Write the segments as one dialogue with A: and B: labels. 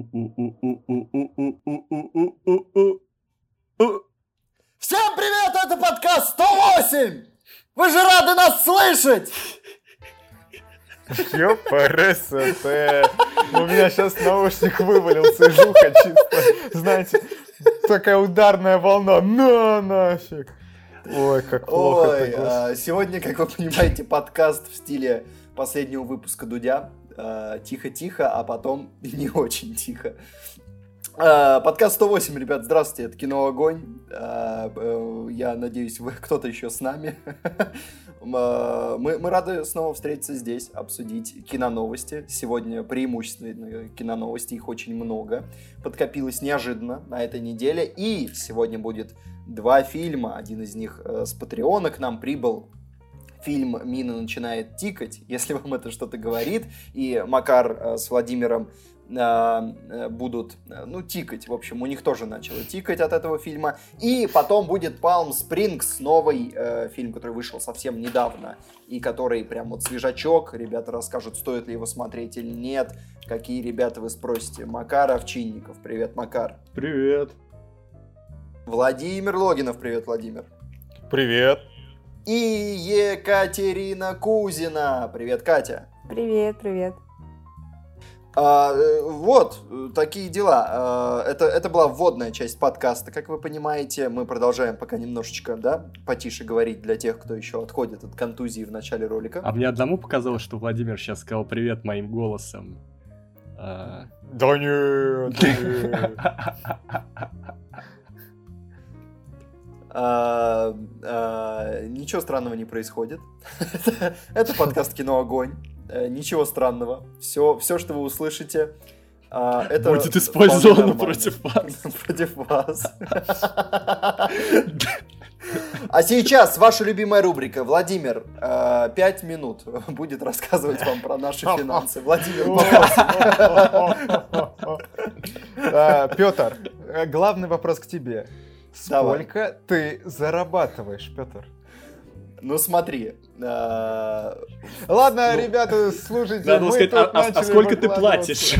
A: Всем привет, это подкаст 108! Вы же рады нас слышать!
B: ЮПРСТ. У меня сейчас наушник вывалился из уха чисто. Знаете, такая ударная волна. На нафиг. Ой, как плохо.
A: Ой, а, сегодня, как вы понимаете, подкаст в стиле последнего выпуска Дудя. А, тихо-тихо, а потом не очень тихо. А, подкаст 108, ребят, здравствуйте, это Кино Огонь. Э, я надеюсь, вы кто-то еще с нами. мы, мы рады снова встретиться здесь, обсудить киноновости. Сегодня преимущественно киноновости, их очень много. Подкопилось неожиданно на этой неделе. И сегодня будет два фильма. Один из них э, с Патреона к нам прибыл фильм «Мина начинает тикать», если вам это что-то говорит, и Макар э, с Владимиром э, будут, ну, тикать. В общем, у них тоже начало тикать от этого фильма. И потом будет Palm Springs, новый э, фильм, который вышел совсем недавно. И который прям вот свежачок. Ребята расскажут, стоит ли его смотреть или нет. Какие ребята вы спросите. Макар Овчинников. Привет, Макар.
B: Привет.
A: Владимир Логинов. Привет, Владимир.
B: Привет.
A: И Екатерина Кузина. Привет, Катя.
C: Привет, привет.
A: А, э, вот, такие дела. А, это, это была вводная часть подкаста, как вы понимаете. Мы продолжаем пока немножечко, да, потише говорить для тех, кто еще отходит от контузии в начале ролика.
D: А мне одному показалось, что Владимир сейчас сказал привет моим голосом.
B: А... Да нет, нет.
A: А, а, ничего странного не происходит. Это подкаст «Кино Огонь». Э, ничего странного. Все, все что вы услышите, а, это
D: будет использовано против вас.
A: против вас. А сейчас ваша любимая рубрика. Владимир, э, пять минут будет рассказывать вам про наши финансы. Владимир,
B: Петр, э, главный вопрос к тебе. Сколько ты зарабатываешь, Петр?
A: Ну смотри. Э,
B: ладно, ну, ребята, слушайте. Надо
D: мы сказать, а, а, а сколько ты платишь?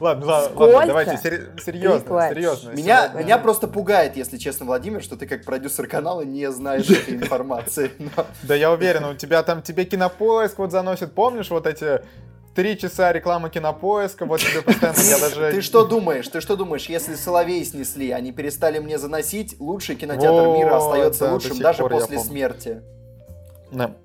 B: Ладно, ладно, давайте серьезно, серьезно.
A: Меня, меня просто пугает, если честно, Владимир, что ты как продюсер канала не знаешь этой информации.
B: Да я уверен, у тебя там тебе кинопоиск вот заносит, помнишь вот эти три часа рекламы кинопоиска, вот тебе постоянно я даже...
A: Ты что думаешь? Ты что думаешь, если Соловей снесли, они перестали мне заносить, лучший кинотеатр мира остается лучшим даже после смерти.
B: Да.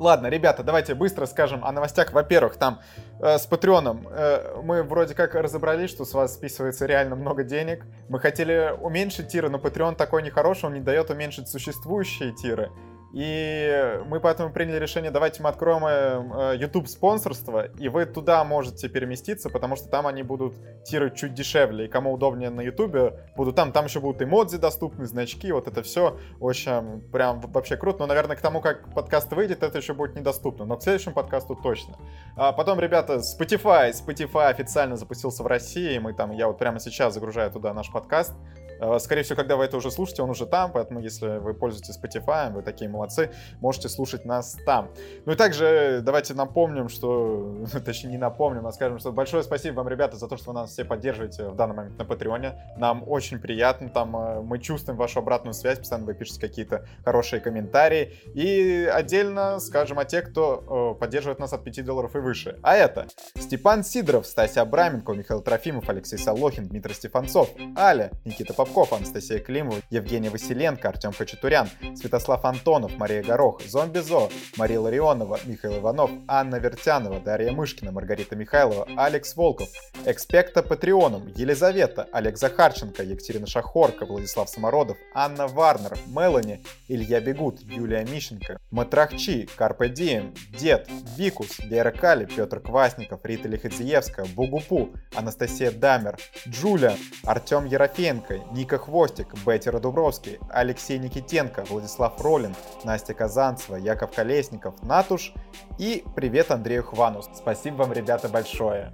B: Ладно, ребята, давайте быстро скажем о новостях. Во-первых, там э, с Патреоном э, мы вроде как разобрались, что с вас списывается реально много денег. Мы хотели уменьшить тиры, но Patreon такой нехороший, он не дает уменьшить существующие тиры. И мы поэтому приняли решение, давайте мы откроем э, YouTube спонсорство, и вы туда можете переместиться, потому что там они будут тиры чуть дешевле, и кому удобнее на YouTube, будут там, там еще будут эмодзи доступны, значки, вот это все, в общем, прям вообще круто, но, наверное, к тому, как подкаст выйдет, это еще будет недоступно, но к следующему подкасту точно. А потом, ребята, Spotify, Spotify официально запустился в России, мы там, я вот прямо сейчас загружаю туда наш подкаст, Э, скорее всего, когда вы это уже слушаете, он уже там, поэтому если вы пользуетесь Spotify, вы такие молодцы, можете слушать нас там. Ну и также давайте напомним, что, точнее не напомним, а скажем, что большое спасибо вам, ребята, за то, что вы нас все поддерживаете в данный момент на Патреоне. Нам очень приятно, там э, мы чувствуем вашу обратную связь, постоянно вы пишете какие-то хорошие комментарии. И отдельно скажем о тех, кто э, поддерживает нас от 5 долларов и выше. А это Степан Сидоров, Стася Абраменко, Михаил Трофимов, Алексей Солохин, Дмитрий Стефанцов, Аля, Никита Попов, Попков, Анастасия Климова, Евгений Василенко, Артем Хачатурян, Святослав Антонов, Мария Горох, Зомби Зо, Мария Ларионова, Михаил Иванов, Анна Вертянова, Дарья Мышкина, Маргарита Михайлова, Алекс Волков, Экспекта Патреоном, Елизавета, Олег Захарченко, Екатерина Шахорка, Владислав Самородов, Анна Варнер, Мелани, Илья Бегут, Юлия Мищенко, Матрахчи, Карпе Дием, Дед, Викус, Лера Кали, Петр Квасников, Рита Лихадзиевская, Бугупу, Анастасия Дамер, Джуля, Артем Ерофеенко, Ника Хвостик, Бетти Дубровский, Алексей Никитенко, Владислав Ролин, Настя Казанцева, Яков Колесников, Натуш и привет Андрею Хвану. Спасибо вам, ребята, большое.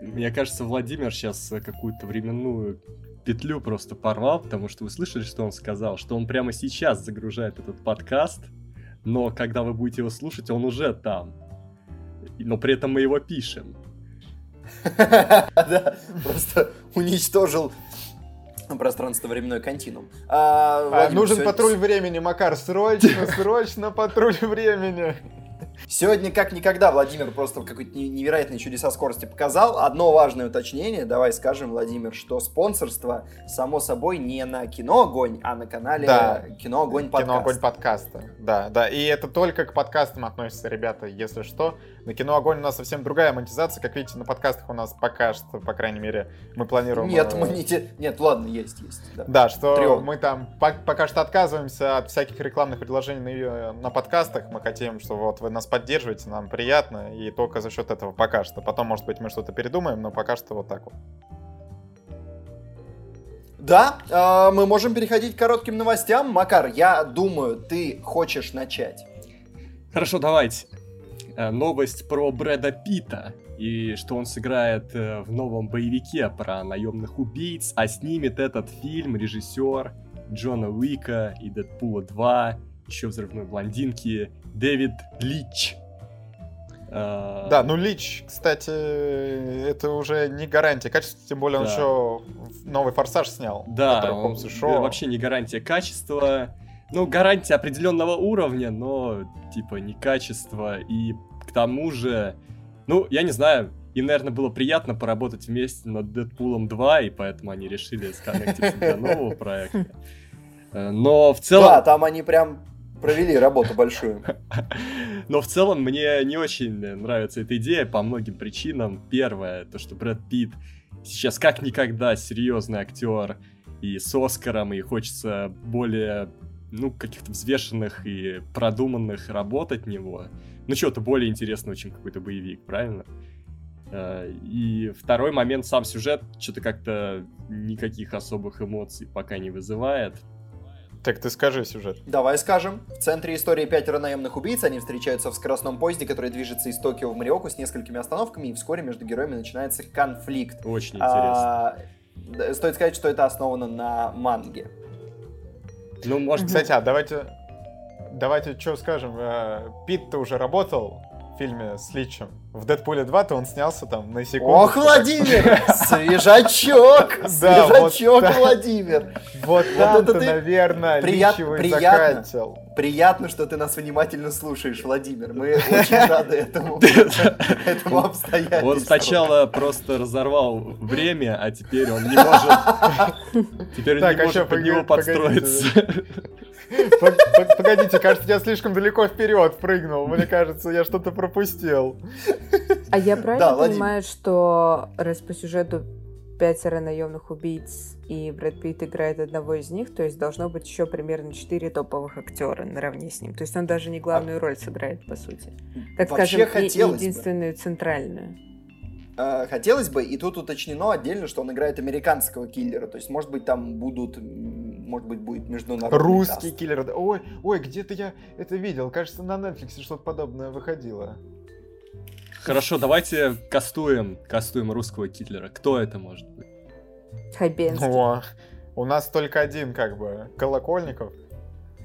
D: Мне кажется, Владимир сейчас какую-то временную петлю просто порвал, потому что вы слышали, что он сказал, что он прямо сейчас загружает этот подкаст, но когда вы будете его слушать, он уже там. но при этом мы его пишем.
A: Да, просто уничтожил пространство-временной континуум. А,
B: А, нужен
A: сегодня-
B: патруль времени, Макар, срочно, срочно патруль времени.
A: Сегодня, как никогда, Владимир просто какой-то не- невероятные чудеса скорости показал. Одно важное уточнение. Давай скажем, Владимир, что спонсорство, само собой, не на Кино Огонь, а на канале
B: Да.
A: Кино Огонь подкаст.
B: Кино Огонь подкаста. Да, да. И это только к подкастам относится, ребята, если что. На кино Огонь у нас совсем другая монетизация. Как видите, на подкастах у нас пока что, по крайней мере, мы планируем.
A: Нет,
B: э,
A: мы не те- Нет, ладно, есть, есть. да.
B: Да, что
A: Трёх.
B: мы там по- пока что отказываемся от всяких рекламных предложений на, на подкастах. Мы хотим, что вот вы нас поддерживаете, нам приятно, и только за счет этого пока что. Потом, может быть, мы что-то передумаем, но пока что вот так вот.
A: Да, э, мы можем переходить к коротким новостям. Макар, я думаю, ты хочешь начать.
D: Хорошо, давайте. Э, Новость про Брэда Питта и что он сыграет э, в новом боевике про наемных убийц, а снимет этот фильм режиссер Джона Уика и Дэдпула 2, еще взрывной блондинки Дэвид Лич. Э,
B: Да, ну Лич, кстати, это уже не гарантия качества, тем более он
D: Да.
B: еще новый форсаж снял.
D: Да, он-
B: Шоу.
D: вообще не гарантия качества. Ну, гарантия определенного уровня, но типа не качество. И к тому же, ну, я не знаю, им, наверное, было приятно поработать вместе над Дэдпулом 2, и поэтому они решили сконнектиться для нового проекта. Э, Но в целом...
A: Да, там они прям провели работу большую.
D: Но в целом мне не очень нравится эта идея по многим причинам. Первое, то, что Брэд Питт сейчас как никогда серьезный актер и с Оскаром, и хочется более, ну, каких-то взвешенных и продуманных работ от него. Ну, чего-то более интересного, чем какой-то боевик, правильно? Э, И второй момент, сам сюжет, что-то как-то никаких особых эмоций пока не вызывает.
B: Так ты скажи сюжет.
A: Давай скажем. В центре истории пятеро наемных убийц. Они встречаются в скоростном поезде, который движется из Токио в Мариоку с несколькими остановками, и вскоре между героями начинается конфликт.
D: Очень интересно.
A: А, стоит сказать, что это основано на манге.
D: Ну, может,
B: Кстати, а давайте... Давайте что скажем. э, Пит-то уже работал в фильме с Личем. В Дэдпуле 2-то он снялся там на секунду.
A: Ох, Владимир! Свежачок! Свежачок. Владимир!
B: Вот
A: это
B: там-то,
A: ты
B: наверное,
A: приятно.
B: закатил.
A: Приятно, что ты нас внимательно слушаешь, Владимир. Мы очень рады этому, этому обстоятельству.
D: Он сначала просто разорвал время, а теперь он не может. Теперь он не
B: а
D: может под него подстроиться.
B: Пог- пог- Погодите, кажется, я слишком далеко вперед прыгнул. Мне кажется, я что-то пропустил.
C: А я
A: Да,
C: правильно
A: Владимир.
C: понимаю, что раз по сюжету пятеро наемных убийц и Брэд Питт играет одного из них, то есть должно быть еще примерно четыре топовых актера наравне с ним. То есть он даже не главную роль сыграет, по сути. Так
A: Вообще
C: скажем,
A: хотелось бы.
C: единственную центральную.
A: Э, Хотелось бы, и тут уточнено отдельно, что он играет американского киллера. То есть, может быть, там будут, может быть, будет международный
B: Русский
A: каст.
B: киллер. Ой, ой, где-то я это видел. Кажется, на Netflix что-то подобное выходило.
D: Хорошо, давайте кастуем, кастуем русского киллера. Кто это может быть?
C: Хабенский.
B: О, у нас только один, как бы, Колокольников.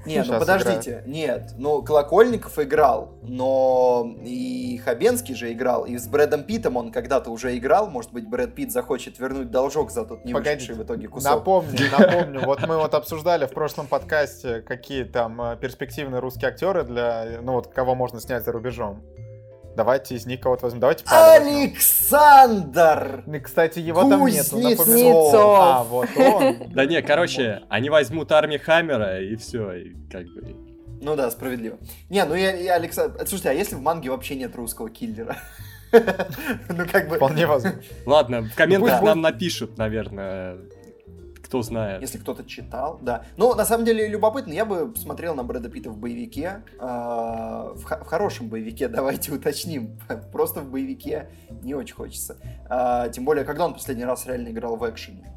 A: Не, ну подождите, нет, ну Колокольников играл, но и Хабенский же играл, и с Брэдом Питтом он когда-то уже играл, может быть, Брэд Питт захочет вернуть должок за тот не
B: Погодите,
A: в итоге кусок.
B: Напомню, напомню, вот мы вот обсуждали в прошлом подкасте, какие там э, перспективные русские актеры для, ну вот, кого можно снять за рубежом. Давайте из них кого-то возьмем. Давайте Павла возьмем.
A: Александр!
B: Ну, Кстати, его там нету.
C: Кузнецов.
B: А, вот он.
D: Да не, короче, они возьмут армию Хаммера, и все, и как бы...
A: Ну да, справедливо. Не, ну я, я Александр... Слушайте, а если в манге вообще нет русского киллера? Ну как бы...
B: Вполне возможно.
D: Ладно, в комментах нам напишут, наверное, кто знает.
A: Если кто-то читал, да. Ну, на самом деле, любопытно. Я бы посмотрел на Брэда Питта в боевике. э, в, х- в хорошем боевике, давайте уточним. Просто в боевике не очень хочется. А, тем более, когда он последний раз реально играл в экшене?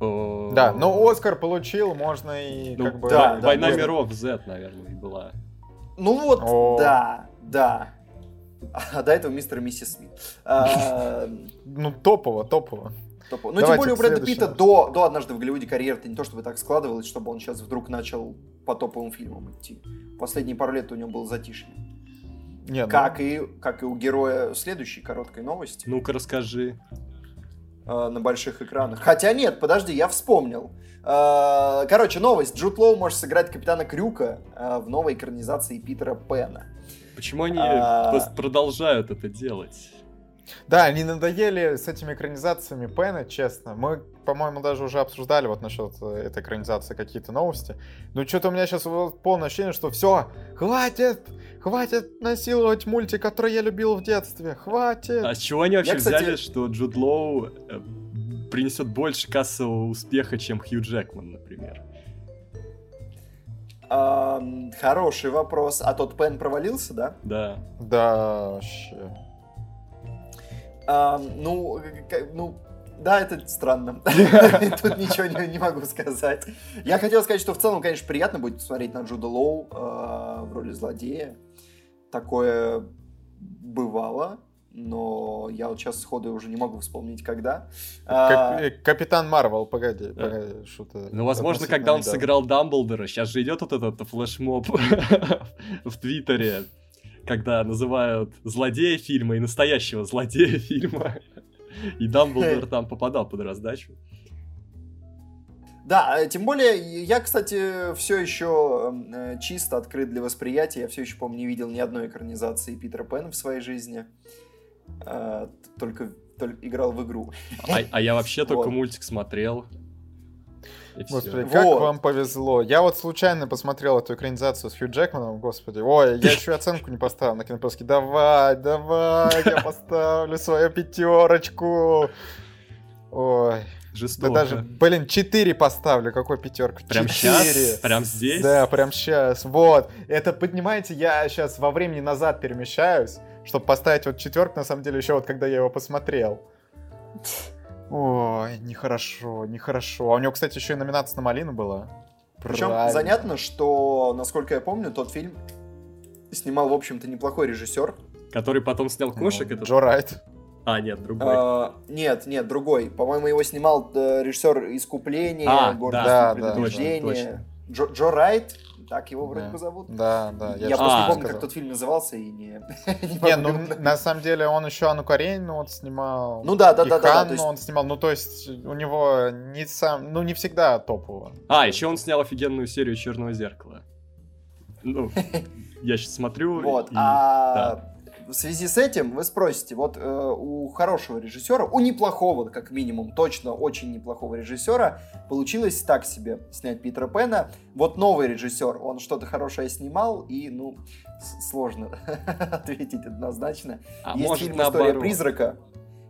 B: Да, но Оскар получил, можно и
D: ну,
B: как бы...
A: да,
D: Вой- Война
A: да.
D: миров Z, наверное, была.
A: Ну вот,
B: О.
A: да, да. А до этого мистер и миссис Смит. А,
B: Ну, топово, топово.
A: Топ- Ну, тем
B: Давайте
A: более у Брэда. Питта до, до «Однажды в Голливуде» карьера-то не то чтобы так складывалась, чтобы он сейчас вдруг начал по топовым фильмам идти. Последние пару лет у него было затишье.
B: Не, ну,
A: Как и, как и у героя следующей короткой новости
D: Ну-ка расскажи.
A: э, на больших экранах. Хотя нет, подожди, я вспомнил. Э, короче, новость. Джуд Лоу может сыграть капитана Крюка э, в новой экранизации Питера Пэна.
D: Почему они
A: А.
D: продолжают это делать?
B: Да, они надоели с этими экранизациями Пэна, честно. Мы, по-моему, даже уже обсуждали вот насчет э, этой экранизации какие-то новости. Ну, что-то у меня сейчас полное ощущение, что все, хватит, хватит насиловать мультик, который я любил в детстве, хватит.
D: А с чего они вообще
A: Я, кстати-
D: взяли, что Джуд Лоу э, принесет больше кассового успеха, чем Хью Джекман, например?
A: Ам, хороший вопрос. А тот Пен провалился, да?
D: Да.
B: Да, вообще.
A: Ну, к- ну, да, это странно. Тут ничего не, не могу сказать. Я хотел сказать, что в целом, конечно, приятно будет посмотреть на Джуда Лоу э, в роли злодея. Такое бывало, но я вот сейчас сходу уже не могу вспомнить, когда. А,
B: Кап- э, Капитан Марвел, погоди,
D: Да.
B: погоди, что-то...
D: Ну, возможно, когда он
B: недавно.
D: сыграл Дамблдора, сейчас же идет вот этот флешмоб в Твиттере, когда называют злодея фильма и настоящего злодея фильма. И Дамблдор там попадал под раздачу.
A: Да, э, тем более, я, кстати, все еще э, чисто открыт для восприятия. Я все еще, по-моему, не видел ни одной экранизации Питера Пэна в своей жизни. Э, Только, только играл в игру.
D: А, а я вообще только
A: Вот.
D: мультик смотрел. И.
B: Господи, как
A: Вот.
B: вам повезло. Я вот случайно посмотрел эту экранизацию с Хью Джекманом, господи. Ой, я еще оценку не поставил на кинопоиске. Давай, давай, я поставлю свою пятерочку. Ой, да
D: Жестоко.
B: даже, блин, 4 поставлю, какой пятерка?
D: Прям
B: Четыре.
D: сейчас? Прям здесь?
B: Да, прям сейчас. Вот. Это, понимаете, я сейчас во времени назад перемещаюсь, чтобы поставить вот четверку, на самом деле, еще вот когда я его посмотрел. Ой, нехорошо, нехорошо. А у него, кстати, еще и номинация на малину была.
A: Причем
B: Правильно.
A: занятно, что, насколько я помню, тот фильм снимал, в общем-то, неплохой режиссер.
D: Который потом снял кошек
B: Ну,
D: этот?
B: Джо Райт.
D: А, нет, другой.
A: А, нет, нет, другой. По-моему, его снимал э, режиссер «Искупление»,
D: А,
A: «Гордость
B: да, да,
A: предубеждение». Джо, Джо Райт, так его вроде
B: Да.
A: бы зовут.
B: Да, да.
A: Я,
B: же
A: просто
D: А,
A: не помню,
B: сказал.
A: как тот фильм назывался, и не, не
B: ну на самом деле он еще Анну Каренину вот снимал.
A: Ну да, да, да, да, да, есть-
B: он снимал. Ну то есть у него не сам, ну не всегда топово.
D: А, еще он снял офигенную серию Черного зеркала. Ну, я сейчас смотрю.
A: Вот,
D: и-
A: а в связи с этим вы спросите, вот э, у хорошего режиссера, у неплохого, как минимум, точно очень неплохого режиссера, получилось так себе снять Питера Пэна. Вот новый режиссер, он что-то хорошее снимал, и, ну, сложно ответить однозначно.
D: А
A: Есть
D: может
A: фильм «История
D: наоборот.
A: призрака».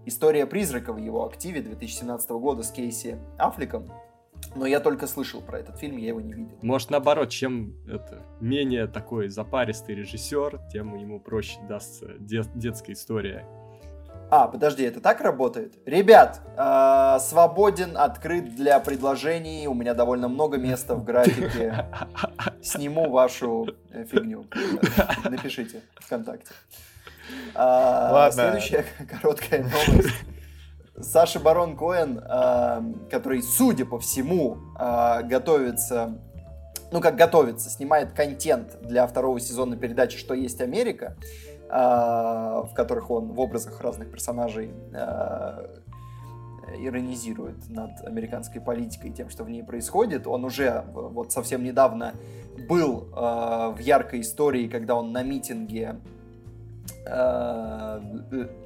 A: «История призрака» в его активе 2017 года с Кейси Аффлеком. Но я только слышал про этот фильм, я его не видел.
D: Может, наоборот, чем это менее такой запаристый режиссер, тем ему проще дастся де- детская история.
A: А, подожди, это так работает? Ребят, э, свободен, открыт для предложений. У меня довольно много места в графике. Сниму вашу э, фигню. Напишите ВКонтакте. А,
B: Ладно.
A: Следующая короткая новость. Саша Барон Коэн, э, который, судя по всему, э, готовится, ну как готовится, снимает контент для второго сезона передачи «Что есть Америка», э, в которых он в образах разных персонажей иронизирует над американской политикой и тем, что в ней происходит. Он уже вот совсем недавно был в яркой истории, когда он на митинге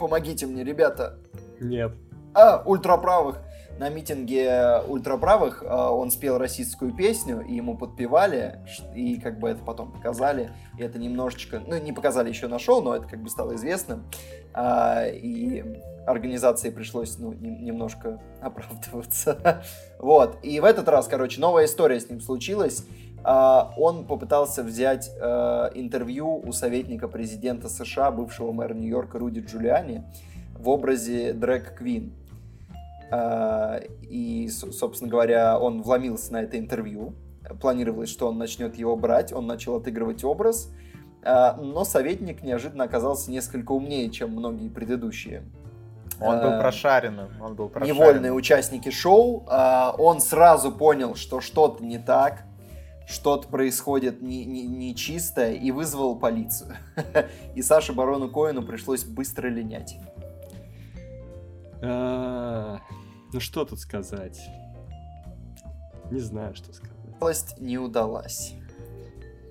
A: помогите мне, ребята,
D: Нет.
A: А, ультраправых. На митинге ультраправых а, он спел российскую песню, и ему подпевали, и как бы это потом показали. И это немножечко, ну не показали еще на шоу, но это как бы стало известным. А, и организации пришлось ну, нем- немножко оправдываться. Вот. И в этот раз, короче, новая история с ним случилась. А, Он попытался взять интервью у советника президента США, бывшего мэра Нью-Йорка Руди Джулиани, в образе Дрэк Квин. А, И, собственно говоря, он вломился на это интервью. Планировалось, что он начнет его брать, он начал отыгрывать образ. А, Но советник неожиданно оказался несколько умнее, чем многие предыдущие.
B: Он был
A: А,
B: прошаренным. Он был прошаренным.
A: невольные участники шоу. Он сразу понял, что что-то не так, что-то происходит не- не- нечистое и вызвал полицию. И Саше Барону Коэну пришлось быстро линять.
D: А, Ну что тут сказать? Не знаю, что сказать.
A: Новость не удалась.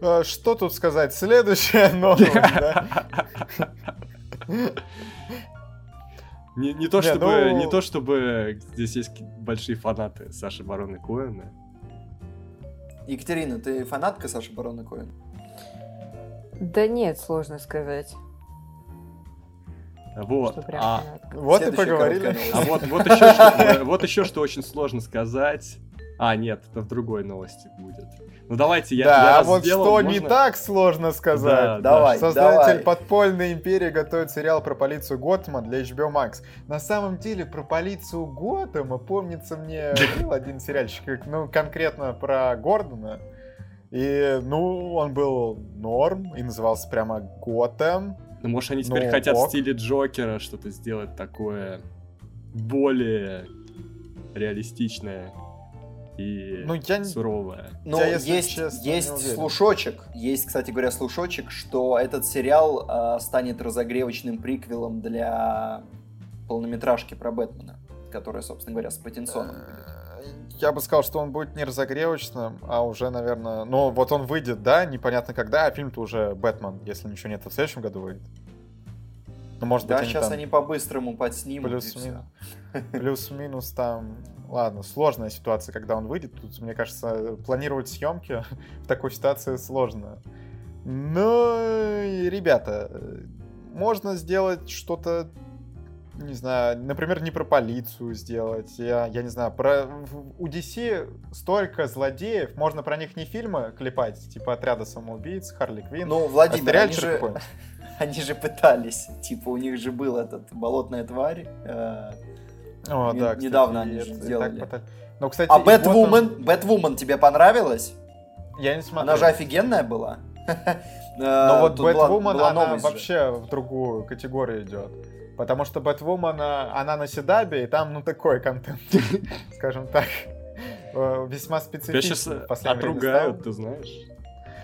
B: Э, Что тут сказать? Следующая новость, да?
D: Не, не то
B: Не,
D: чтобы,
B: ну-
D: не то чтобы здесь есть большие фанаты Саши Барона Коэна.
A: Екатерина, ты фанатка Саши Барона Коэна?
C: Да нет, сложно сказать,
D: Вот.
C: что прям
D: А.
B: Вот и поговорили.
D: а вот, вот, еще что, вот еще что очень сложно сказать. А, нет, это в другой новости будет. Ну давайте, я, я
B: Да, а
D: раз
B: вот
D: сделал,
B: что не
D: можно-
B: так сложно сказать.
D: Да, да.
A: Давай,
B: Создатель
A: давай.
B: подпольной империи готовит сериал про полицию Готэма для HBO Max. На самом деле про полицию Готэма, помнится мне, был один сериальчик, ну, конкретно про Гордона. И, ну, он был норм и назывался прямо Готэм.
D: Ну, может, они теперь
B: Ну,
D: хотят
B: ок.
D: в стиле Джокера что-то сделать такое более реалистичное и
B: Ну, я
D: суровое.
A: Ну,
B: Я, если
A: есть,
B: честно,
A: есть слушочек, есть, кстати говоря, слушочек, что этот сериал а, станет разогревочным приквелом для полнометражки про Бэтмена, которая, собственно говоря, с Паттинсоном будет.
B: Э, Я бы сказал, что он будет не разогревочным, а уже, наверное... Ну, вот он выйдет, да, непонятно когда, а фильм-то уже Бэтмен, если ничего нет, в следующем году выйдет. Ну, может
A: Да,
B: быть, они
A: сейчас
B: там
A: они по-быстрому подснимут.
B: плюс-минус. Плюс-минус там... Ладно, сложная ситуация, когда он выйдет. Тут, мне кажется, планировать съемки в такой ситуации сложно. Но, ребята, можно сделать что-то, не знаю, например, не про полицию сделать. Я, я не знаю, про... У DC столько злодеев, можно про них не фильмы клепать, типа «Отряда самоубийц», «Харли Квинн»,
A: Ну,
B: а
A: Владимир, они
B: сериальчик
A: же, они же пытались. Типа, у них же был этот болотная тварь. э,
B: О,
A: Не-
B: да, кстати,
A: недавно они же сделали.
B: так пытались. Ну, кстати,
A: А
B: вот он-
A: Бэтвумен? Бэтвумен тебе понравилась?
B: Я не смотрел.
A: Она же офигенная была.
B: Но
A: Но
B: вот Бэтвумен, она вообще в другую категорию идет. Потому что Бэтвумен, она, она на Седабе, и там, ну, такой контент, скажем так, э, весьма
D: Тебя
B: специфичный.
D: сейчас
B: в последнее время
D: отругают, ты знаешь.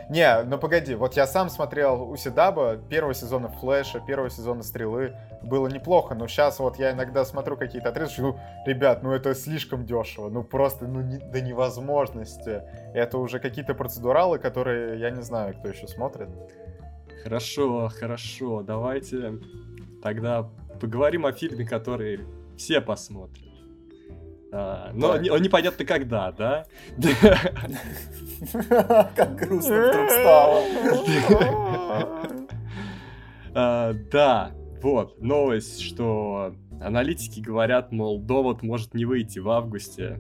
B: Не, ну погоди, вот я сам смотрел у Седаба первого сезона Флэша, первого сезона Стрелы. Было неплохо, но сейчас вот я иногда смотрю какие-то отрезки, ну, ребят, ну это слишком дешево, ну просто, ну не- до невозможности. Это уже какие-то процедуралы, которые я не знаю, кто еще смотрит.
D: Хорошо, хорошо, давайте тогда поговорим о фильме, который все посмотрят. А, но
B: Давай.
D: не- он непонятно когда, да?
A: Как грустно вдруг стало.
D: А, Да, вот, новость, что аналитики говорят, мол, довод может не выйти в августе.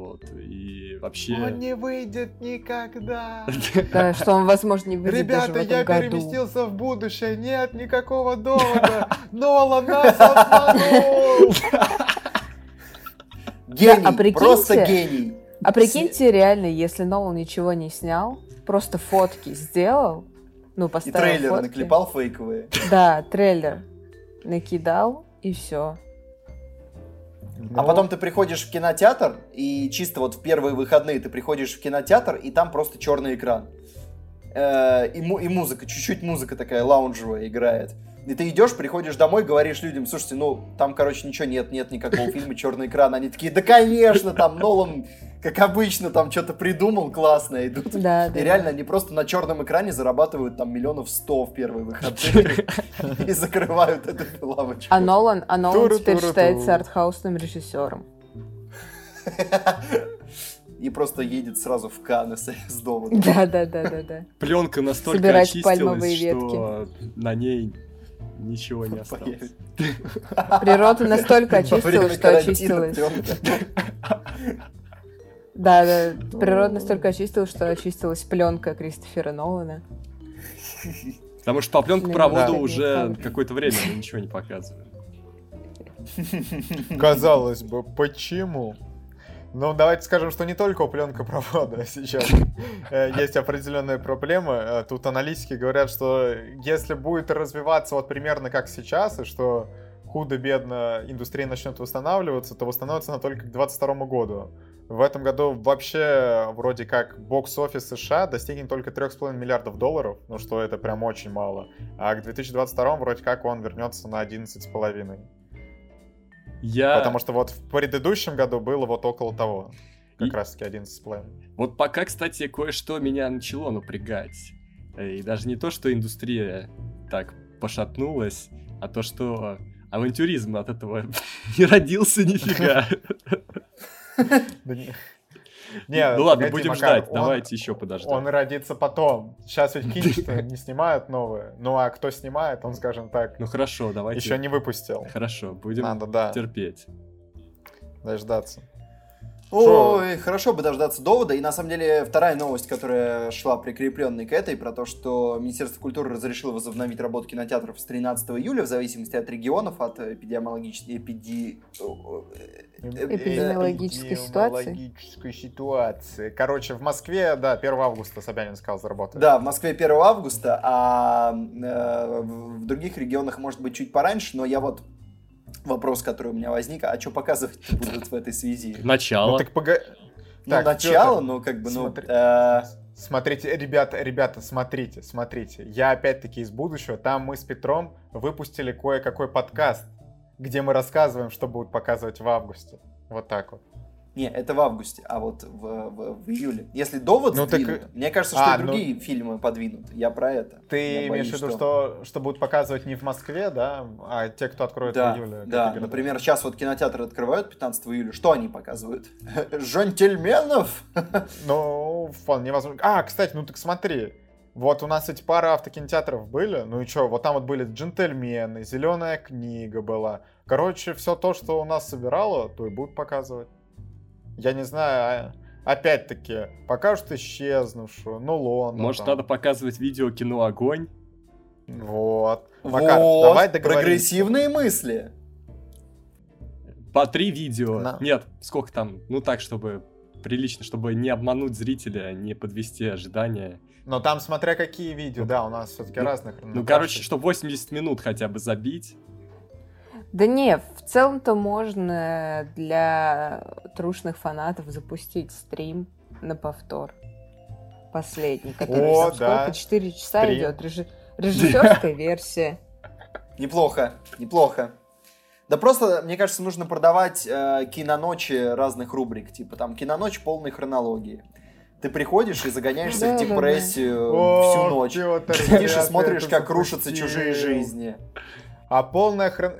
D: Вот, и вообще...
B: Он не выйдет никогда.
C: Да, что он, возможно, не выйдет
B: Ребята, я переместился в будущее, нет никакого довода. Нолан нас обманул.
A: Гений,
C: а прикиньте-
A: просто гений.
C: А прикиньте, реально, если Нолан ничего не снял, просто фотки сделал, ну,
A: И
C: поставил
A: трейлеры
C: фотки.
A: наклепал фейковые.
C: Да, трейлер накидал, и все.
A: А потом ты приходишь в кинотеатр, и чисто вот в первые выходные ты приходишь в кинотеатр, и там просто черный экран. Э, И, му- и музыка, чуть-чуть музыка такая лаунжевая играет. И ты идешь, приходишь домой, говоришь людям, слушайте, ну, там, короче, ничего нет, нет никакого фильма, черный экран. Они такие, да, конечно, там Нолан, как обычно, там что-то придумал классное, идут.
C: Да, да.
A: И реально, они просто на черном экране зарабатывают там миллионов сто в первые выходные и закрывают эту лавочку.
C: А Нолан, а Нолан теперь считается артхаусным режиссером.
A: И просто едет сразу в Канны с, доводом.
C: Да, да, да, да, да.
D: Пленка настолько
C: Собирать
D: очистилась,
C: пальмовые
D: что на ней ничего не осталось.
C: Природа настолько очистилась, что очистилась. Да, да. Природа настолько очистилась, что очистилась пленка Кристофера Нолана.
D: Потому что по пленку
C: Да,
D: проводу уже какое-то время ничего не показываем.
B: Казалось бы, почему? Ну, давайте скажем, что не только у пленка провода сейчас э, есть определенные проблемы. Э, Тут аналитики говорят, что если будет развиваться вот примерно как сейчас, и что худо-бедно индустрия начнет восстанавливаться, то восстановится она только к 2022 году. В этом году вообще вроде как бокс-офис США достигнет только 3,5 миллиардов долларов, ну что это прям очень мало. А к 2022 вроде как он вернется на 11,5.
D: Я...
B: Потому что вот в предыдущем году было вот около того. Как
D: И-
B: раз таки 11,5.
D: Вот пока, кстати, кое-что меня начало напрягать. Э, И даже не то, что индустрия так пошатнулась, а то, что авантюризм от этого не родился нифига.
B: Не-
D: Ну ладно, будем ждать, давайте еще подождем.
B: Он родится потом. Сейчас ведь кинчи не снимают новые. Ну а кто снимает, он, скажем так,
D: Ну хорошо, давайте.
B: еще не выпустил.
D: Хорошо, будем терпеть.
B: дождаться.
A: Ой, хорошо бы дождаться довода. И на самом деле вторая новость, которая шла прикрепленной к этой, про то, что Министерство культуры разрешило возобновить работу кинотеатров с 13 июля в зависимости от регионов, от эпидемиологической эпиди...
C: Эпидемиологической ситуации.
B: Эпидемиологической ситуации. Короче, в Москве, да, 1 августа Собянин сказал, заработает.
A: Да, в Москве 1 августа, а э, в других регионах может быть чуть пораньше, но я вот вопрос, который у меня возник, а что показывать будут в этой связи?
D: Начало.
B: Ну так пога...
A: Ну,
B: Так,
A: начало, ну, как бы, ну,
B: смотри.
A: э,
B: Смотрите, ребята, ребята, смотрите, смотрите. Я опять-таки из будущего. Там мы с Петром выпустили кое-какой подкаст, где мы рассказываем, что будут показывать в августе. Вот так вот.
A: Не, это в августе, а вот в, в- в июле. Если довод
B: Ну, так-
A: сдвинут, мне кажется, что
B: А,
A: и
B: ну-
A: другие фильмы подвинут. Я про это.
B: Ты
A: Я
B: имеешь в виду, что... Что, будут показывать не в Москве, да, а те, кто откроет
A: Да,
B: в июле?
A: да. Например, сейчас вот кинотеатры открывают 15 июля. Что они показывают? Жентельменов?
B: Ну, вполне возможно. А, кстати, ну так смотри. Вот у нас эти пара автокинотеатров были, ну и что, вот там вот были джентльмены, зеленая книга была. Короче, все то, что у нас собирало, то и будут показывать. Я не знаю, а- опять-таки, покажут исчезнувшую, ну Лондон.
D: Может,
B: там.
D: надо показывать видео кино «Огонь»?
B: Вот. Макар,
A: Вот,
B: давай
A: прогрессивные мысли.
D: По три видео.
B: На.
D: Нет, сколько там? Ну так, чтобы прилично, чтобы не обмануть зрителя, не подвести ожидания.
B: Но там смотря какие видео, да, у нас все-таки
D: Ну,
B: разных.
D: Ну, короче, чтобы 80 минут хотя бы забить.
C: Да не, в целом-то можно для трушных фанатов запустить стрим на повтор. Последний, который
B: О,
C: там
B: да.
C: сколько? 4 часа
B: Стрим.
C: идет. Режи- Режиссерская версия.
A: Неплохо, неплохо. Да просто, мне кажется, нужно продавать э, киноночи разных рубрик. Типа там киноночь полной хронологии. Ты приходишь и загоняешься в
C: Да-да-да.
A: депрессию
B: О,
A: всю ночь. Сидишь и смотришь, как рушатся чужие жизни.
B: А полная хрон...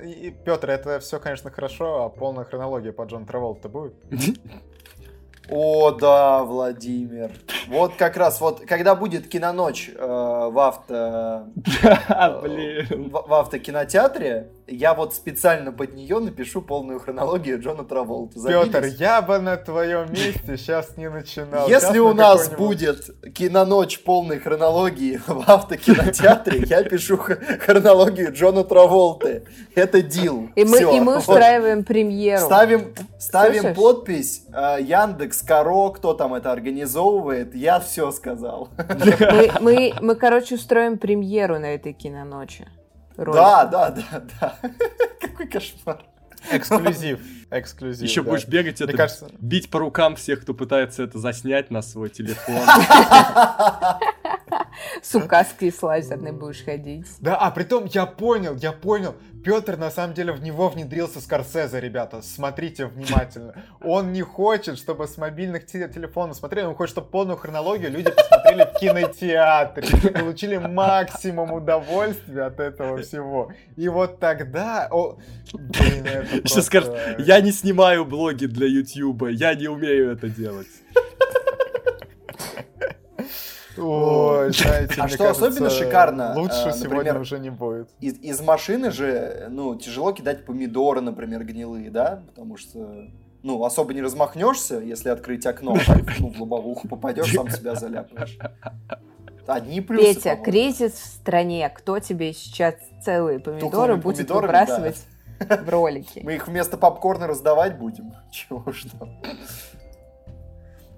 B: Петр, это все, конечно, хорошо, а полная хронология по Джон Траволта будет?
A: О, да, Владимир. Вот как раз, вот, когда будет киноночь э, в авто...
D: Блин.
A: В, в автокинотеатре, я вот специально под нее напишу полную хронологию Джона Траволта.
B: Петр,
A: Забились?
B: я бы на твоем месте сейчас не начинал.
A: Если у
B: на
A: нас будет киноночь полной хронологии в автокинотеатре, я пишу хронологию Джона Траволты. Это дил.
C: И мы, и мы устраиваем премьеру.
A: Ставим, ставим подпись э, Яндекс, Каро, кто там это организовывает. Я все сказал.
C: Мы, мы, мы, короче, устроим премьеру на этой киноночи. Ролика.
A: Да, да, да, да. Какой кошмар.
B: Эксклюзив. Эксклюзив.
D: Еще
B: да.
D: будешь бегать,
B: Мне
D: это,
B: кажется,
D: бить по рукам всех, кто пытается это заснять на свой телефон.
C: С указкой с лазерной будешь ходить.
B: Да, а притом я понял, я понял. Петр на самом деле в него внедрился Скорсезе, ребята. Смотрите внимательно. Он не хочет, чтобы с мобильных те- телефонов смотрели, он хочет, чтобы полную хронологию люди посмотрели в кинотеатре. Получили максимум удовольствия от этого всего. И вот тогда... О, блин, это
D: Сейчас
B: просто-
D: скажет, я не снимаю блоги для Ютьюба, я не умею это делать.
B: Ой, знаете,
A: А
B: мне
A: что особенно
B: кажется,
A: шикарно,
B: Лучше
A: э,
B: сегодня
A: например,
B: уже не будет.
A: Из, из машины же, ну, тяжело кидать помидоры, например, гнилые, да? Потому что, ну, особо не размахнешься, если открыть окно, так, ну, в лобовуху попадешь, сам себя заляпаешь. Одни плюсы,
C: Петя,
A: по-моему.
C: кризис в стране. Кто тебе сейчас целые помидоры
A: Тухлыми
C: будет выбрасывать в ролики?
A: Мы их вместо попкорна раздавать будем? Чего там.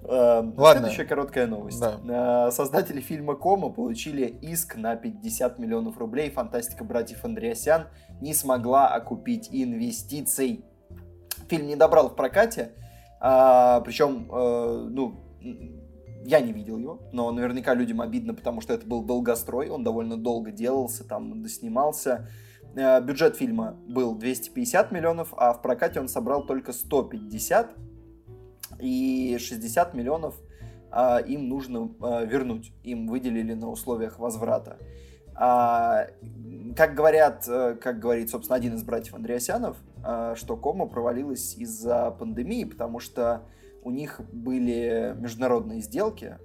A: Э,
B: Ладно.
A: Следующая короткая новость.
B: Да.
A: Э, Создатели фильма «Кома» получили иск на 50 миллионов рублей. Фантастика братьев Андреасян не смогла окупить инвестиций. Фильм не добрал в прокате. А, причем, э, ну, я не видел его, но наверняка людям обидно, потому что это был долгострой, он довольно долго делался, там доснимался. Э, бюджет фильма был 250 миллионов, а в прокате он собрал только 150, и 60 миллионов а, им нужно а, вернуть, им выделили на условиях возврата. А, как говорят, э, как говорит, собственно, один из братьев Андреасянов, а, что кома провалилась из-за пандемии, потому что у них были международные сделки,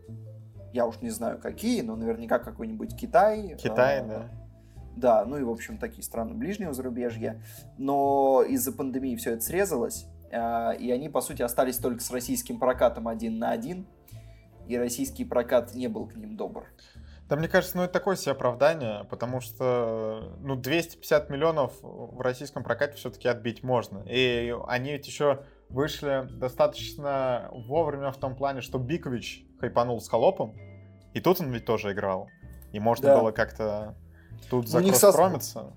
A: я уж не знаю какие, но наверняка какой-нибудь Китай.
B: Китай, а, да.
A: Да, ну и, в общем, такие страны ближнего зарубежья. Но из-за пандемии все это срезалось, а, и они, по сути, остались только с российским прокатом один на один, и российский прокат не был к ним добр.
B: Да, мне кажется, ну это такое себе оправдание, потому что ну 250 миллионов в российском прокате все-таки отбить можно. И они ведь еще вышли достаточно вовремя в том плане, что Бикович хайпанул с холопом, и тут он ведь тоже играл. И можно да. было как-то тут закростромиться.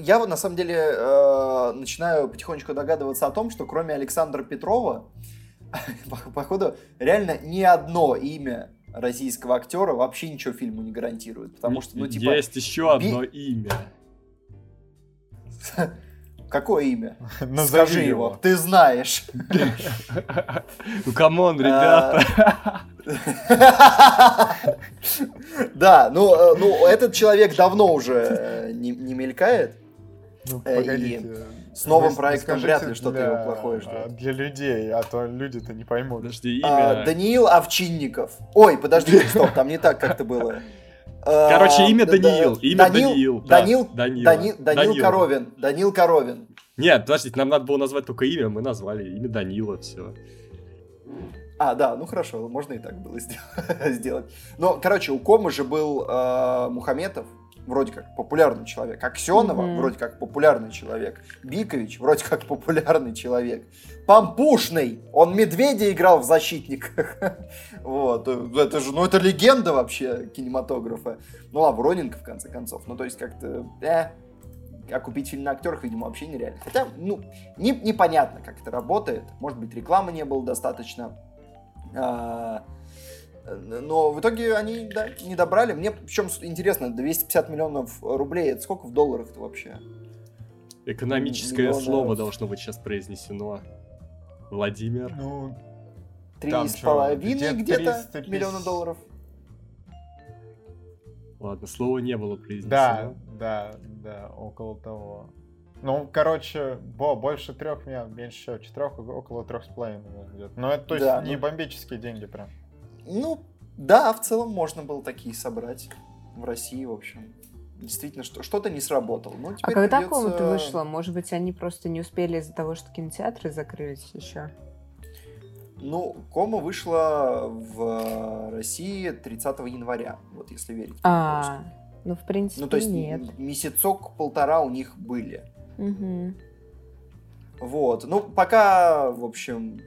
A: Я на самом деле э, начинаю потихонечку догадываться о том, что кроме Александра Петрова, походу, реально ни одно имя российского актера вообще ничего фильму не гарантирует. Потому что, ну, типа...
D: Есть еще одно би... имя.
A: Какое имя? Назови Скажи его. его. Ты знаешь.
D: Ну, come on, ребята.
A: Да, ну, э, ну этот человек давно уже э, не, не мелькает. Ну, э, погодите. И с новым вы, проектом вряд ли что-то его плохое ждет.
B: Для людей, а то люди-то не поймут.
D: Подожди, имя...
A: А, Даниил Овчинников. Ой, подожди, стоп, там не так как-то было.
D: Короче, имя Даниил. Имя Даниил.
A: Даниил, Даниил, Даниил Коровин. Даниил Коровин.
D: Нет, подождите, нам надо было назвать только имя, мы назвали имя Данила, все.
A: А, да, ну хорошо, можно и так было сделать. Но, короче, у Комы же был э, Мухаметов, вроде как популярный человек. Аксенова mm-hmm. вроде как популярный человек. Бикович вроде как популярный человек. Пампушный, он медведя играл в защитниках. вот, это же, ну это легенда вообще кинематографа. Ну Вороненко в конце концов. Ну то есть как-то, э, а купить фильм на актерах, видимо, вообще нереально. Хотя, ну, не, непонятно, как это работает. Может быть, рекламы не было достаточно. А, но в итоге они да, не добрали. Мне причем интересно, 250 миллионов рублей, это сколько в долларах-то вообще?
D: Экономическое Миллиона... слово должно быть сейчас произнесено. Владимир.
A: Ну, три с половиной где-то миллиона долларов.
D: Ладно, слова не было произнесено.
B: Да, да, да, около того. Ну, короче, бо, больше трех, меньше четырех, около трех с половиной где-то. Но это, то есть, да, не ну... бомбические деньги прям.
A: Ну, да, в целом можно было такие собрать в России, в общем. Действительно, что, что-то не сработало. Ну,
C: а когда придется... комната вышла? Может быть, они просто не успели из-за того, что кинотеатры закрылись еще?
A: Ну, кома вышла в России 30 января, вот если верить.
C: А, ну, в принципе,
A: Ну, то есть
C: нет.
A: месяцок-полтора у них были.
C: Угу.
A: Вот. Ну, пока, в общем,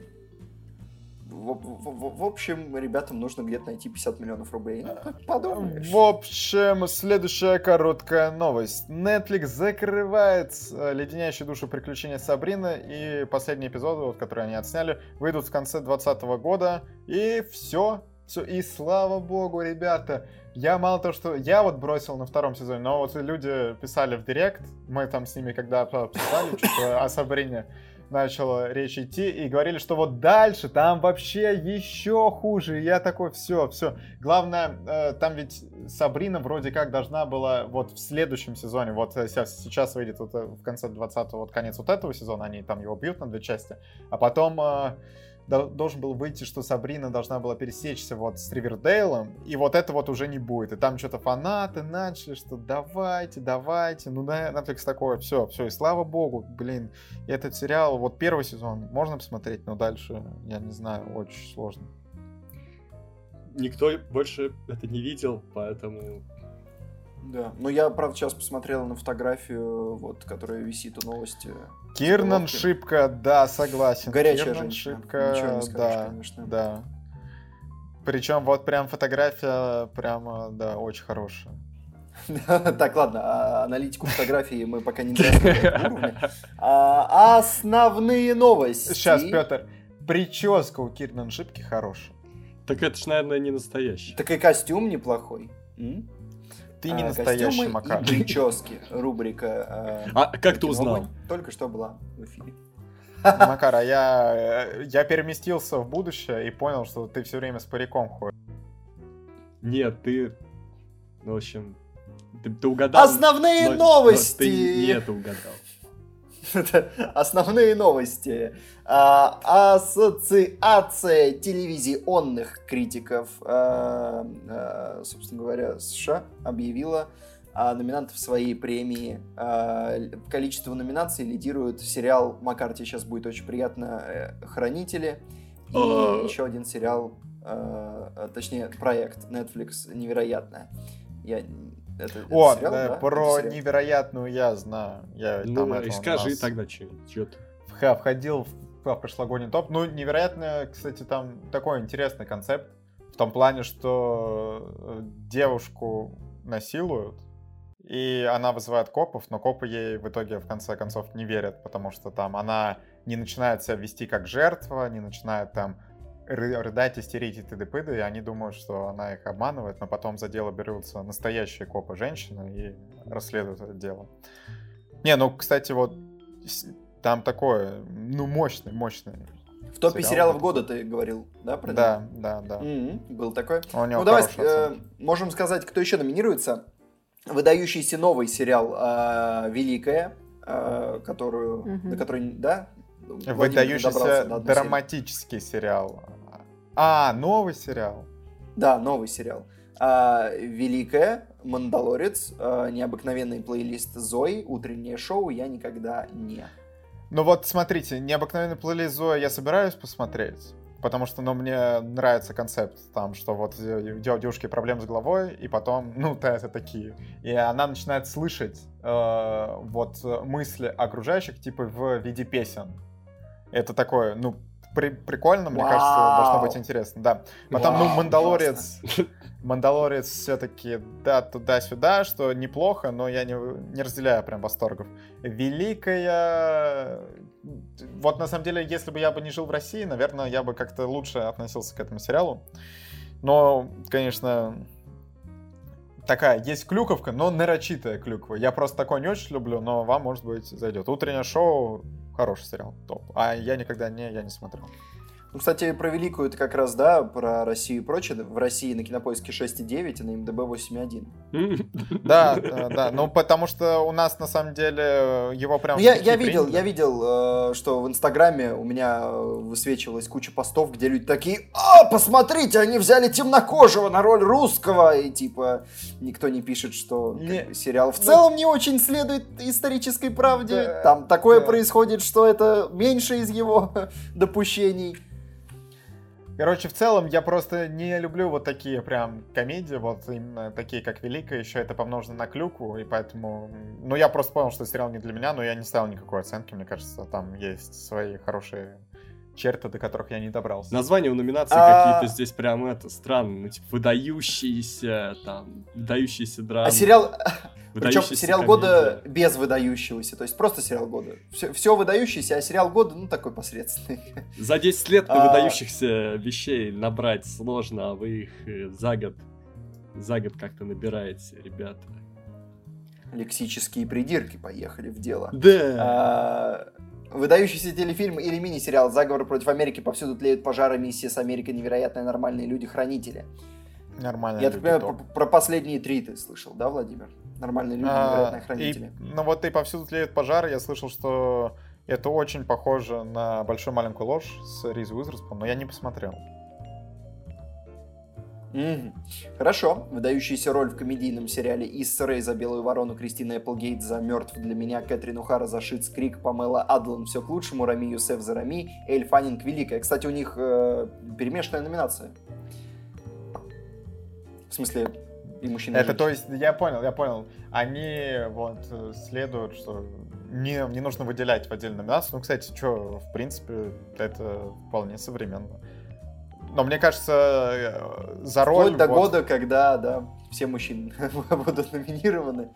A: в, в, в, общем, ребятам нужно где-то найти 50 миллионов рублей. Ну, подумаешь.
B: В общем, следующая короткая новость. Netflix закрывает э, леденящие душу приключения Сабрины, и последние эпизоды, вот, которые они отсняли, выйдут в конце 2020 года. И все, все, и слава богу, ребята, я мало того, что я вот бросил на втором сезоне, но вот люди писали в директ, мы там с ними когда обсуждали что-то о Сабрине, начала речь идти, и говорили, что вот дальше там вообще еще хуже. И я такой, все, все. Главное, э, там ведь Сабрина вроде как должна была вот в следующем сезоне, вот сейчас, сейчас выйдет вот э, в конце 20-го, вот конец вот этого сезона, они там его бьют на две части, а потом... Э, должен был выйти, что Сабрина должна была пересечься вот с Ривердейлом, и вот это вот уже не будет. И там что-то фанаты начали, что давайте, давайте. Ну, да, Netflix такое, все, все, и слава богу, блин, этот сериал, вот первый сезон можно посмотреть, но дальше, я не знаю, очень сложно.
D: Никто больше это не видел, поэтому
A: да, но я, правда, сейчас посмотрел на фотографию, вот, которая висит у новости.
B: Кирнан Шипка, да, согласен.
A: Горячая
B: Кирнан
A: женщина.
B: Шипка, Ничего не скажешь, да, конечно. Да. Причем вот прям фотография прямо, да, очень хорошая.
A: Так, ладно, а аналитику фотографии мы пока не. А, основные новости.
B: Сейчас, Петр, прическа у Кирнан Шипки хорошая.
D: Так это ж, наверное, не настоящий.
A: Так и костюм неплохой. М?
B: Ты не
A: А,
B: настоящий Макар.
A: И прически. Рубрика. э,
D: А как ты
A: «Кино
D: узнал?
A: Огонь» Только что была в эфире.
B: Макар, а я, э, я переместился в будущее и понял, что ты все время с париком ходишь.
D: Нет, ты... В общем, ты, ты угадал.
A: Основные
D: но- но
A: новости!
D: ты не это угадал.
A: Это Основные новости. А, Ассоциация телевизионных критиков, а, а, собственно говоря, США объявила а, номинантов своей премии. А, Количество номинаций лидирует сериал Макар, тебе сейчас будет очень приятно э, «Хранители» и
D: А.
A: еще один сериал, а, точнее, проект Netflix «Невероятное». Я... Это, это
B: О,
A: сериал,
B: да,
A: да?
B: про
A: Это сериал?
B: невероятную я знаю. Я там
D: Ну,
B: это
D: и скажи
B: нас
D: тогда чё ты.
B: вх- входил в в прошлогодний топ. Ну, невероятно, кстати, там такой интересный концепт. В том плане, что э, девушку насилуют, и она вызывает копов, но копы ей в итоге в конце концов не верят, потому что там она не начинает себя вести как жертва, не начинает там рыдать, истерить и т.д. и они думают, что она их обманывает, но потом за дело берутся настоящие копы женщины и расследуют это дело. Не, ну, кстати, вот там такое, ну, мощный, мощный.
A: В топе
B: сериал
A: сериалов года ты говорил, да? Про
B: Да, да, да.
A: него? Мгм, Был такой.
B: У него
A: Ну, давай э, можем сказать, кто еще номинируется. Выдающийся новый сериал э, «Великая», э, которую,
C: Мгм.
A: до которой, да? Владимир,
B: Выдающийся драматический сериал. А, новый сериал.
A: Да, новый сериал. А, «Великая», «Мандалорец», а, необыкновенный плейлист Зои, утреннее шоу «Я никогда не».
B: Ну вот, смотрите, необыкновенный плейлист Зоя я собираюсь посмотреть. Потому что, ну, мне нравится концепт, там, что вот у дев- девушки проблемы с головой, и потом, ну, да, это такие. И она начинает слышать э, вот мысли окружающих, типа, в виде песен. Это такое, ну, при- прикольно, мне кажется, должно
A: Вау.
B: быть интересно, да. Потом, ну,
A: Вау,
B: Мандалорец, Мандалорец все-таки, да, туда-сюда, что неплохо, но я не, не разделяю прям восторгов. Великая... Вот на самом деле, если бы я бы не жил в России, наверное, я бы как-то лучше относился к этому сериалу. Но, конечно, такая, есть клюковка, но нарочитая клюква. Я просто такой не очень люблю, но вам, может быть, зайдет. Утреннее шоу хороший сериал, топ. А я никогда не, я не смотрел.
A: Ну, кстати, про Великую это как раз, да, про Россию и прочее. В России на Кинопоиске 6,9, а на МДБ 8,1.
B: Да, да, да. Ну, потому что у нас, на самом деле, его прям...
A: Ну, я, я видел, я видел, э, что в Инстаграме у меня э, высвечивалась куча постов, где люди такие, а, посмотрите, они взяли темнокожего на роль русского, и типа никто не пишет, что бы, сериал в
B: Ну,
A: целом не очень следует исторической правде, там такое происходит, что это меньше из его допущений.
B: Короче, в целом, я просто не люблю вот такие прям комедии, вот именно такие, как Великая, еще это помножено на клюкву, и поэтому... Ну, я просто понял, что сериал не для меня, но я не ставил никакой оценки, мне кажется, там есть свои хорошие черты, до которых я не добрался.
D: Названия у номинаций
A: А-
D: какие-то здесь прям это странные, ну типа выдающиеся, там, выдающиеся драмы.
A: А сериал, причем сериал
D: комедия.
A: года без выдающегося, то есть просто сериал года. Все, все выдающееся, а сериал года, ну, такой посредственный.
D: За 10 лет
A: А-
D: выдающихся вещей набрать сложно, а вы их э, за год, за год как-то набираете, ребята.
A: Лексические придирки поехали в дело.
D: Да.
A: А, Выдающийся телефильм или мини-сериал «Заговор против Америки. Повсюду тлеют пожары. Миссия с Америкой. Невероятные нормальные люди. Хранители».
B: Нормально.
A: Я так понимаю, про, про последние три ты слышал, да, Владимир? Нормальные люди, невероятные хранители.
B: ну вот и повсюду тлеют пожары, я слышал, что это очень похоже на «Большую маленькую ложь» с Риз Уизерспун, но я не посмотрел.
A: Мгм. Хорошо. Выдающаяся роль в комедийном сериале «Исса Рэй» за «Белую ворону», Кристина Эпплгейт за «Мертв для меня», Кэтрин Ухара за «Шитс Крик», Памела Адлан «Все к лучшему», Рами Юсеф за «Рами», Эль Фаннинг «Великая». Кстати, у них э, перемешанная номинация. В смысле, и мужчина, и
B: Это то есть, я понял, я понял. Они вот э, следуют, что не, не нужно выделять в отдельную номинацию. Ну, кстати, что, в принципе, это вполне современно. Но мне кажется, э, за роль...
A: Вплоть до
B: вот-
A: года, когда, да, все мужчины будут номинированы.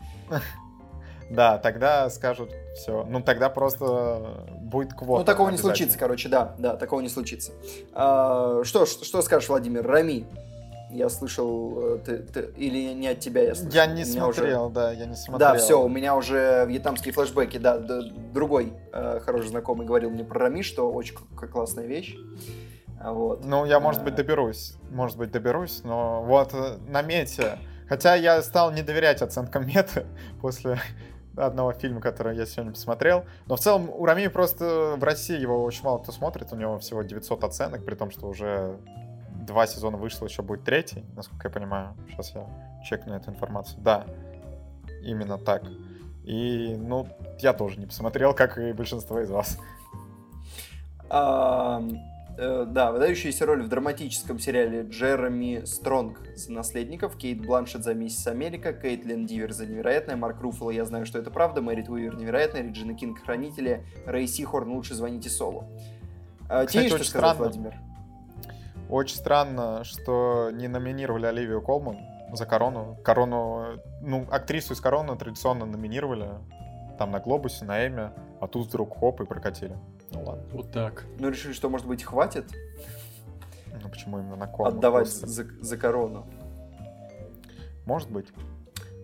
B: Да, тогда скажут все. Ну, тогда просто будет квота.
A: Ну, такого не случится, короче, да, да, такого не случится. А, что, что, скажешь, Владимир? Рами, я слышал, э, ты, ты, или не от тебя я слышал?
B: Я не смотрел, уже... да, я не смотрел.
A: Да, все, у меня уже вьетнамские флешбеки, да, другой э, хороший знакомый говорил мне про Рами, что очень классная вещь. Вот.
B: Ну, я, может быть, э. доберусь, может быть, доберусь, но вот э, на мете, хотя я стал не доверять оценкам меты после одного фильма, который я сегодня посмотрел. Но в целом у Рами просто в России его очень мало кто смотрит. У него всего 900 оценок, при том, что уже два сезона вышло, еще будет третий, насколько я понимаю. Сейчас я чекну эту информацию. Да, именно так. И, ну, я тоже не посмотрел, как и большинство из вас.
A: Э, да, выдающаяся роль в драматическом сериале Джереми Стронг за наследников, Кейт Бланшет за Миссис Америка, Кейтлин Дивер за невероятное, Марк Руффало «Я знаю, что это правда», Мэрит Уивер невероятная, Реджина Кинг Хранители, Рэй Сихорн «Лучше звоните Солу».
B: А, Кстати, Тебе что сказать, странно. Владимир? Очень странно, что не номинировали Оливию Колман за корону. Корону, ну, актрису из короны традиционно номинировали. Там на Глобусе, на Эме, а тут вдруг хоп и прокатили.
D: Ну ладно. Вот так.
A: Ну решили, что, может быть, хватит?
B: Ну почему именно на корону?
A: Отдавать за, за корону.
B: Может быть.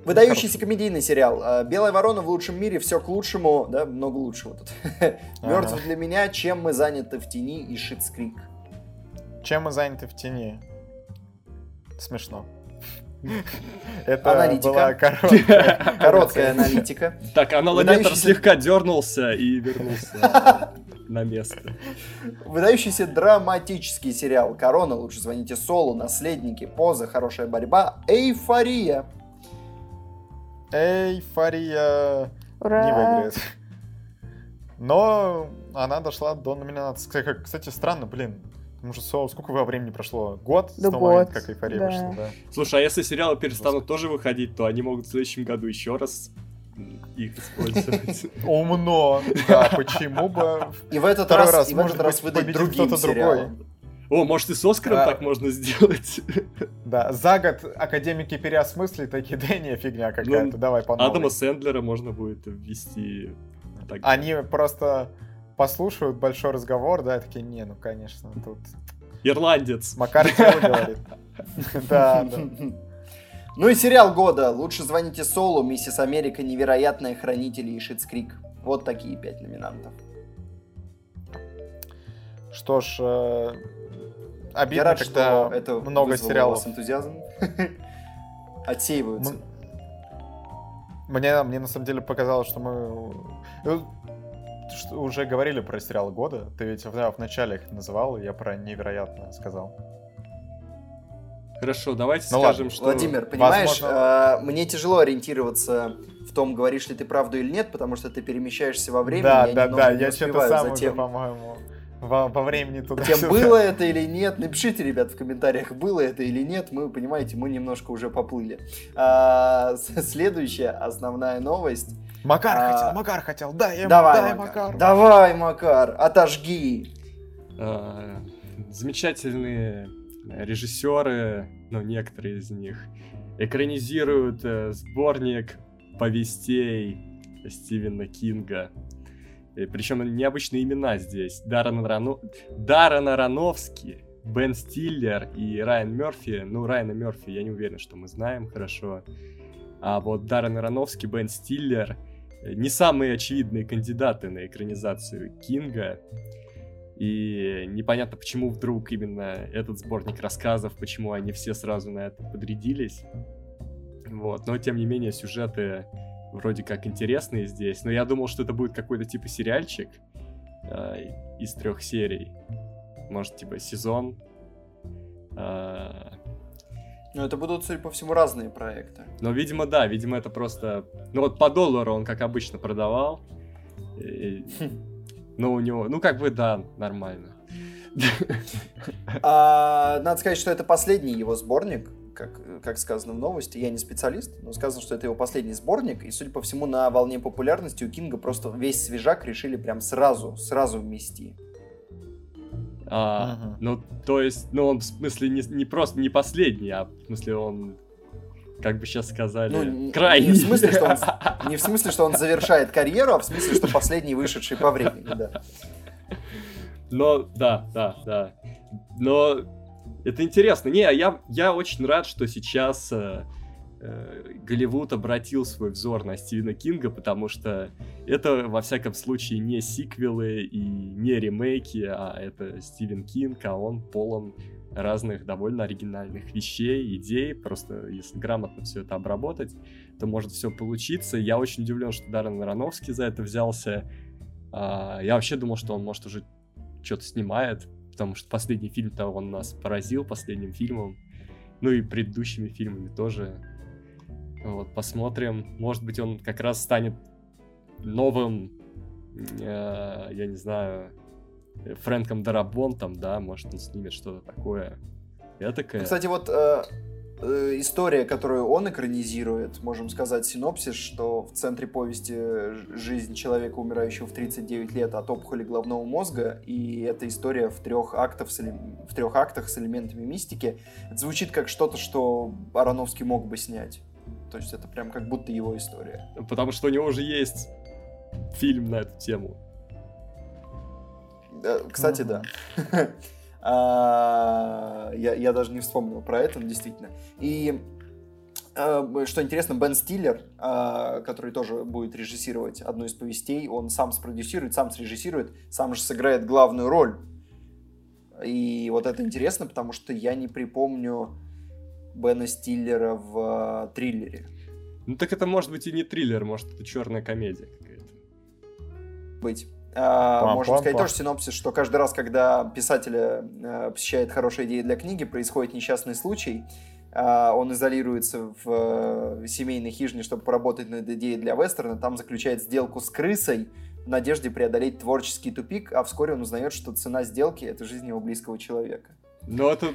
A: Выдающийся комедийный сериал. А, «Белая ворона в лучшем мире», все к лучшему, да, много лучшего тут. Мертв для меня, чем мы заняты в тени и Шитс Крик.
B: Чем мы заняты в тени? Смешно. Это
A: аналитика. была короткая, короткая аналитика.
D: Так, аналометр слегка дернулся и вернулся на место.
A: Выдающийся драматический сериал «Корона», лучше звоните Солу, «Наследники», «Поза», «Хорошая борьба», «Эйфория».
B: Эйфория Ура! не выиграет. Но она дошла до номинации. Кстати, странно, блин. Потому что Соло, сколько во времени прошло? Год
C: да с того момента,
B: как эйфория да. вышла, да.
D: Слушай, а если сериалы перестанут тоже выходить, то они могут в следующем году еще раз их использовать.
B: Умно. Да, почему бы
A: И в этот раз, раз, и в этот раз выдать другим кто-то другой.
D: О, может и с Оскаром а, так можно сделать?
B: Да, за год академики переосмыслят такие, да не, фигня какая-то, ну, давай по новой.
D: Адама Сэндлера можно будет ввести.
B: Так. Они просто послушают большой разговор, да, такие, не, ну, конечно, тут...
D: Ирландец.
B: Макар говорит. Да, да.
A: Ну и сериал года. Лучше звоните Солу, Миссис Америка, Невероятные Хранители и Шитскрик. Вот такие пять номинантов.
B: Что ж, э, обидно, Я рад, когда что это много сериалов.
A: У энтузиазм. Отсеиваются.
B: Мне, мне на самом деле показалось, что мы... Э, что уже говорили про сериал года. Ты ведь в, в начале их называл, и я про невероятно сказал.
D: Хорошо, давайте ну, скажем, ладно. что...
A: Владимир, понимаешь, Возможно... э, мне тяжело ориентироваться в том, говоришь ли ты правду или нет, потому что ты перемещаешься во времени.
B: Да, да, да, я что-то сам уже, по-моему, во, во времени туда
A: Тем было это или нет, напишите, ребят, в комментариях, было это или нет, мы, понимаете, мы немножко уже поплыли. А, следующая основная новость.
B: Макар а, хотел, Макар хотел, дай ему,
A: давай,
B: дай,
A: Макар. Макар. Давай, Макар, отожги.
D: А, замечательные режиссеры, ну, некоторые из них, экранизируют э, сборник повестей Стивена Кинга. И, причем необычные имена здесь. Даррен, Рано... Даррен Аронофский, Бен Стиллер и Райан Мерфи. Ну, Райана Мерфи я не уверен, что мы знаем хорошо. А вот Даррен Аронофский, Бен Стиллер э, не самые очевидные кандидаты на экранизацию Кинга. И непонятно, почему вдруг именно этот сборник рассказов, почему они все сразу на это подрядились. Вот, но тем не менее сюжеты вроде как интересные здесь. Но я думал, что это будет какой-то типа сериальчик э, из трех серий. Может, типа сезон. Э,
A: ну, это будут, судя по всему, разные проекты.
D: Но, видимо, да, видимо, это просто... Ну, вот по доллару он, как обычно, продавал. И... Но у него, ну как бы да, нормально.
A: А, надо сказать, что это последний его сборник, как, как сказано в новости. Я не специалист, но сказано, что это его последний сборник. И, судя по всему, на волне популярности у Кинга просто весь свежак решили прям сразу, сразу вмести.
D: А, uh-huh. Ну, то есть, ну он в смысле не, не просто не последний, а в смысле он как бы сейчас сказали,
A: Ну,
D: крайний.
A: Не в, смысле, что он, не в смысле, что он завершает карьеру, а в смысле, что последний вышедший по времени, да.
D: Но, да, да, да. Но это интересно. Не, я, я очень рад, что сейчас э, э, Голливуд обратил свой взор на Стивена Кинга, потому что это, во всяком случае, не сиквелы и не ремейки, а это Стивен Кинг, а он полон разных довольно оригинальных вещей, идей. Просто если грамотно все это обработать, то может все получиться. Я очень удивлен, что Даррен Аронофский за это взялся. А, я вообще думал, что он, может, уже что-то снимает, потому что последний фильм-то он нас поразил последним фильмом. Ну и предыдущими фильмами тоже. Вот, посмотрим. Может быть, он как раз станет новым, э, я не знаю, Фрэнком Дарабонтом, да, может, он снимет что-то такое. Этакое.
A: Кстати, вот э, э, история, которую он экранизирует, можем сказать синопсис, что в центре повести жизнь человека, умирающего в 39 лет от опухоли головного мозга, и эта история в трех, актах с, в трех актах с элементами мистики. Это звучит как что-то, что Ароновский мог бы снять. То есть это прям как будто его история.
D: Потому что у него уже есть фильм на эту тему.
A: Да, Кстати, да. А, Я, я даже не вспомнил про это, но действительно. И э, что интересно, Бен Стиллер, а, который тоже будет режиссировать одну из повестей, он сам спродюсирует, сам срежиссирует, сам же сыграет главную роль. И вот это интересно, потому что я не припомню Бена Стиллера в э, триллере.
D: Ну так это может быть и не триллер, может это черная комедия какая-то.
A: быть. А,
B: Пам-пам-пам.
A: Можно сказать тоже синопсис, что каждый раз, когда писателя э, посещает хорошая идея для книги, происходит несчастный случай, а, он изолируется в э, семейной хижине, чтобы поработать над идеей для вестерна, там заключает сделку с крысой в надежде преодолеть творческий тупик, а вскоре он узнает, что цена сделки — это жизнь его близкого человека.
D: Но это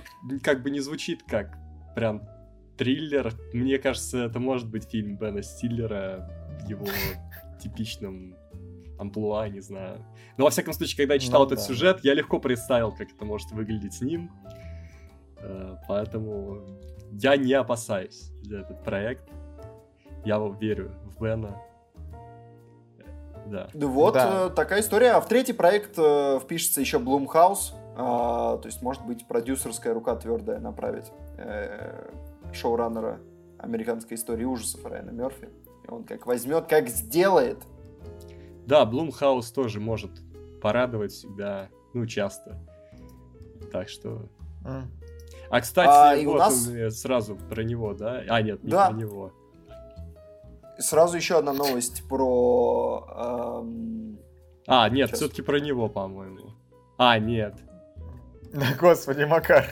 D: как бы не звучит как прям триллер. Мне кажется, это может быть фильм Бена Стиллера в его типичном амплуа, не знаю. Но во всяком случае, когда я читал
B: Ну
D: этот
B: да.
D: сюжет, я легко представил, как это может выглядеть с ним. Э, Поэтому я не опасаюсь за этот проект. Я верю в Бена. Да.
A: Да Вот
B: Да.
A: э, такая история. А в третий проект э, впишется еще Блумхаус. А, то есть, может быть, продюсерская рука твердая направит э, шоураннера американской истории ужасов Райана Мерфи. И он как возьмет, как сделает.
D: Да, Блумхаус тоже может порадовать всегда, ну, часто. Так что...
B: М.
D: А, кстати,
A: А,
D: вот
A: нас-
D: он, э, сразу про него, да? А, нет, не
A: Да.
D: про него.
A: Сразу еще одна новость про... эм,
D: А, нет,
A: Сейчас.
D: все-таки про него, по-моему. А, нет.
B: Господи, Макар.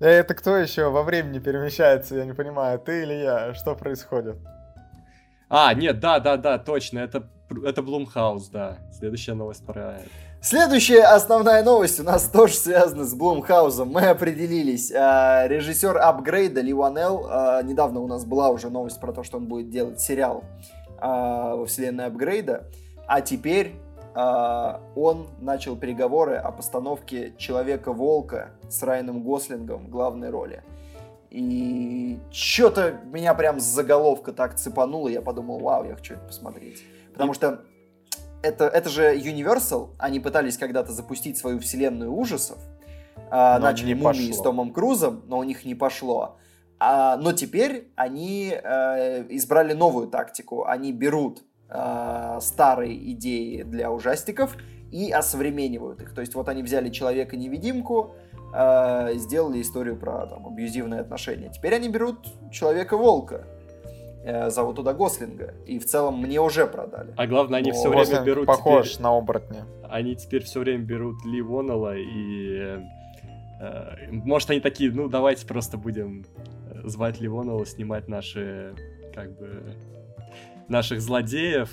B: Э, Это кто еще во времени перемещается, я не понимаю, ты или я? Что происходит?
D: А, нет, да, да, да, точно, это, это Блумхаус, да. Следующая новость про.
A: Следующая основная новость у нас тоже связана с Блумхаузом. Мы определились. А, Режиссер апгрейда Ли Ванелл. а, Недавно у нас была уже новость про то, что он будет делать сериал а, во вселенной апгрейда. А теперь он начал переговоры о постановке Человека-волка с Райаном Гослингом в главной роли. И что-то меня прям заголовка так цепануло, я подумал, вау, я хочу это посмотреть. Потому что это, это же Universal, они пытались когда-то запустить свою вселенную ужасов, а,
B: Но
A: начали «Мумии»
B: пошло.
A: с Томом Крузом, но у них не пошло. А, но теперь они э, избрали новую тактику. Они берут э, старые идеи для ужастиков и осовременивают их. То есть вот они взяли Человека-невидимку, э, сделали историю про там, абьюзивные отношения. Теперь они берут Человека-волка, зовут туда Гослинга, и в целом мне уже продали.
D: А главное, они
A: Ну,
D: все время берут
B: похож
D: теперь-
B: на оборотня.
D: Они теперь все время берут Ли Воннелла и... э, э, может, они такие, ну, давайте просто будем э, звать Ли Воннелла снимать наши, как бы, наших злодеев.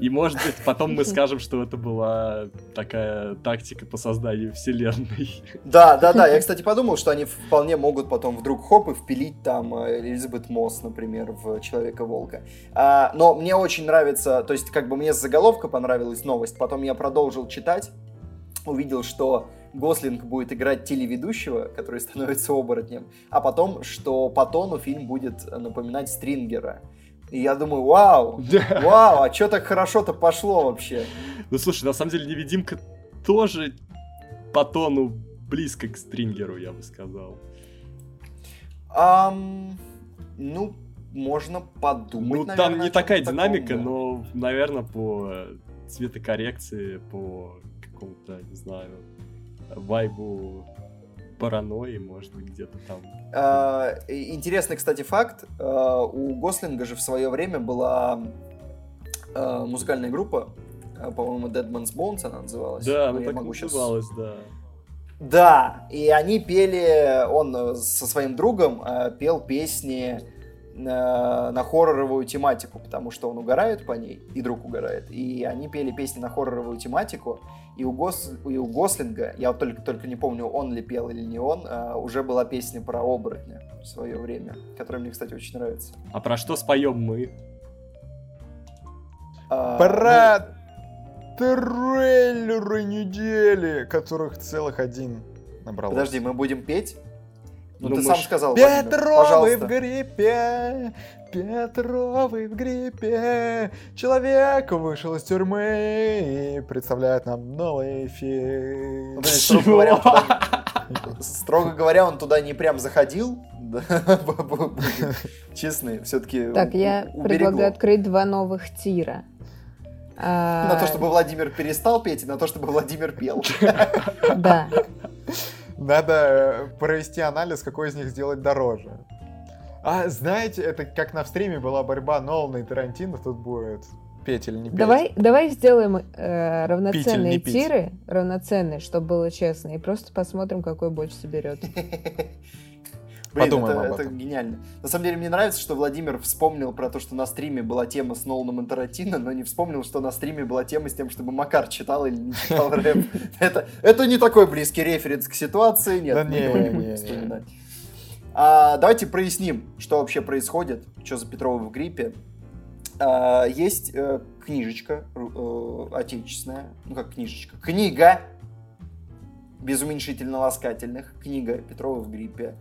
D: И, может быть, потом мы скажем, что это была такая тактика по созданию вселенной.
A: Да, да, да. Я, кстати, подумал, что они вполне могут потом вдруг хоп и впилить там э, Элизабет Мосс, например, в Человека-волка. А, но мне очень нравится, то есть как бы мне заголовка понравилась новость, потом я продолжил читать, увидел, что Гослинг будет играть телеведущего, который становится оборотнем, а потом, что по тону фильм будет напоминать Стрингера. И я думаю, вау, вау, а что так хорошо-то пошло вообще?
D: Ну слушай, на самом деле невидимка тоже по тону близко к Стрингеру, я бы сказал.
A: Um, ну, можно подумать.
D: Ну, наверное, там не такая динамика, таком, да. но, наверное, по цветокоррекции, по какому-то, не знаю, вайбу паранойи, может быть, где-то там.
A: А, интересный, кстати, факт. А, у Гослинга же в свое время была а, музыкальная группа, по-моему, Dead Man's Bones она называлась.
D: Да, она так могу называлась, сейчас... да.
A: Да, и они пели, он со своим другом пел песни на, на хорроровую тематику, потому что он угорает по ней, и друг угорает. И они пели песни на хорроровую тематику, и у, Гос, и у Гослинга, я вот только, только не помню, он ли пел или не он, а, уже была песня про оборотня в свое время, которая мне, кстати, очень нравится.
D: А про что споем мы?
B: А, про ну... трейлеры недели, которых целых один набралось.
A: Подожди, мы будем петь? Ну, ну ты сам сказал.
B: Петровы в гриппе, Петровы в гриппе, человек вышел из тюрьмы и представляет нам новый фильм. Ну,
A: строго, говоря, туда, строго говоря, он туда не прям заходил. Честно, все-таки
C: Так, я предлагаю открыть два новых тира.
A: На то, чтобы Владимир перестал петь, и на то, чтобы Владимир пел.
C: Да.
B: Надо э, провести анализ, какой из них сделать дороже. А знаете, это как на стриме была борьба Нолана и Тарантино, тут будет петь или не петь.
C: Давай, давай сделаем э, равноценные тиры, равноценные, чтобы было честно, и просто посмотрим, какой больше соберет.
A: Блин, Подумаем это, об этом. это гениально. На самом деле, мне нравится, что Владимир вспомнил про то, что на стриме была тема с Ноланом и Тарантино, но не вспомнил, что на стриме была тема с тем, чтобы Макар читал или не читал рэп. Это, это не такой близкий референс к ситуации, нет,
B: да мы не, его не будем
A: вспоминать. А, давайте проясним, что вообще происходит, что за Петрова в гриппе. А, есть э, книжечка э, отечественная, ну как книжечка, книга без уменьшительно-ласкательных, книга Петрова в гриппе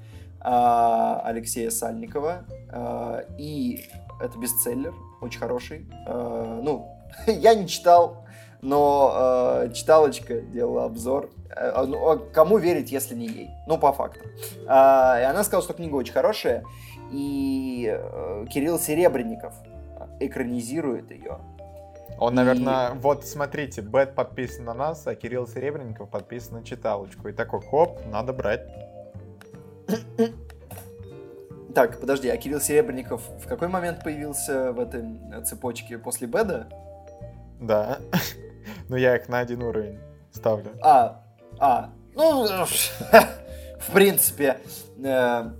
A: Алексея Сальникова. А, и это бестселлер, очень хороший. А, ну, я не читал, но читалочка делала обзор. Ну, кому верить, если не ей? Ну, по факту. И она сказала, что книга очень хорошая. И э, Кирилл Серебренников экранизирует ее.
B: Он, наверное, и... вот смотрите, Бэт подписан на нас, а Кирилл Серебренников подписан на читалочку. И такой, хоп, надо брать.
A: Так, подожди, а Кирилл Серебренников в какой момент появился в этой цепочке после Беда?
B: Да. Ну, я их на один уровень ставлю.
A: А, а, ну, в принципе, э,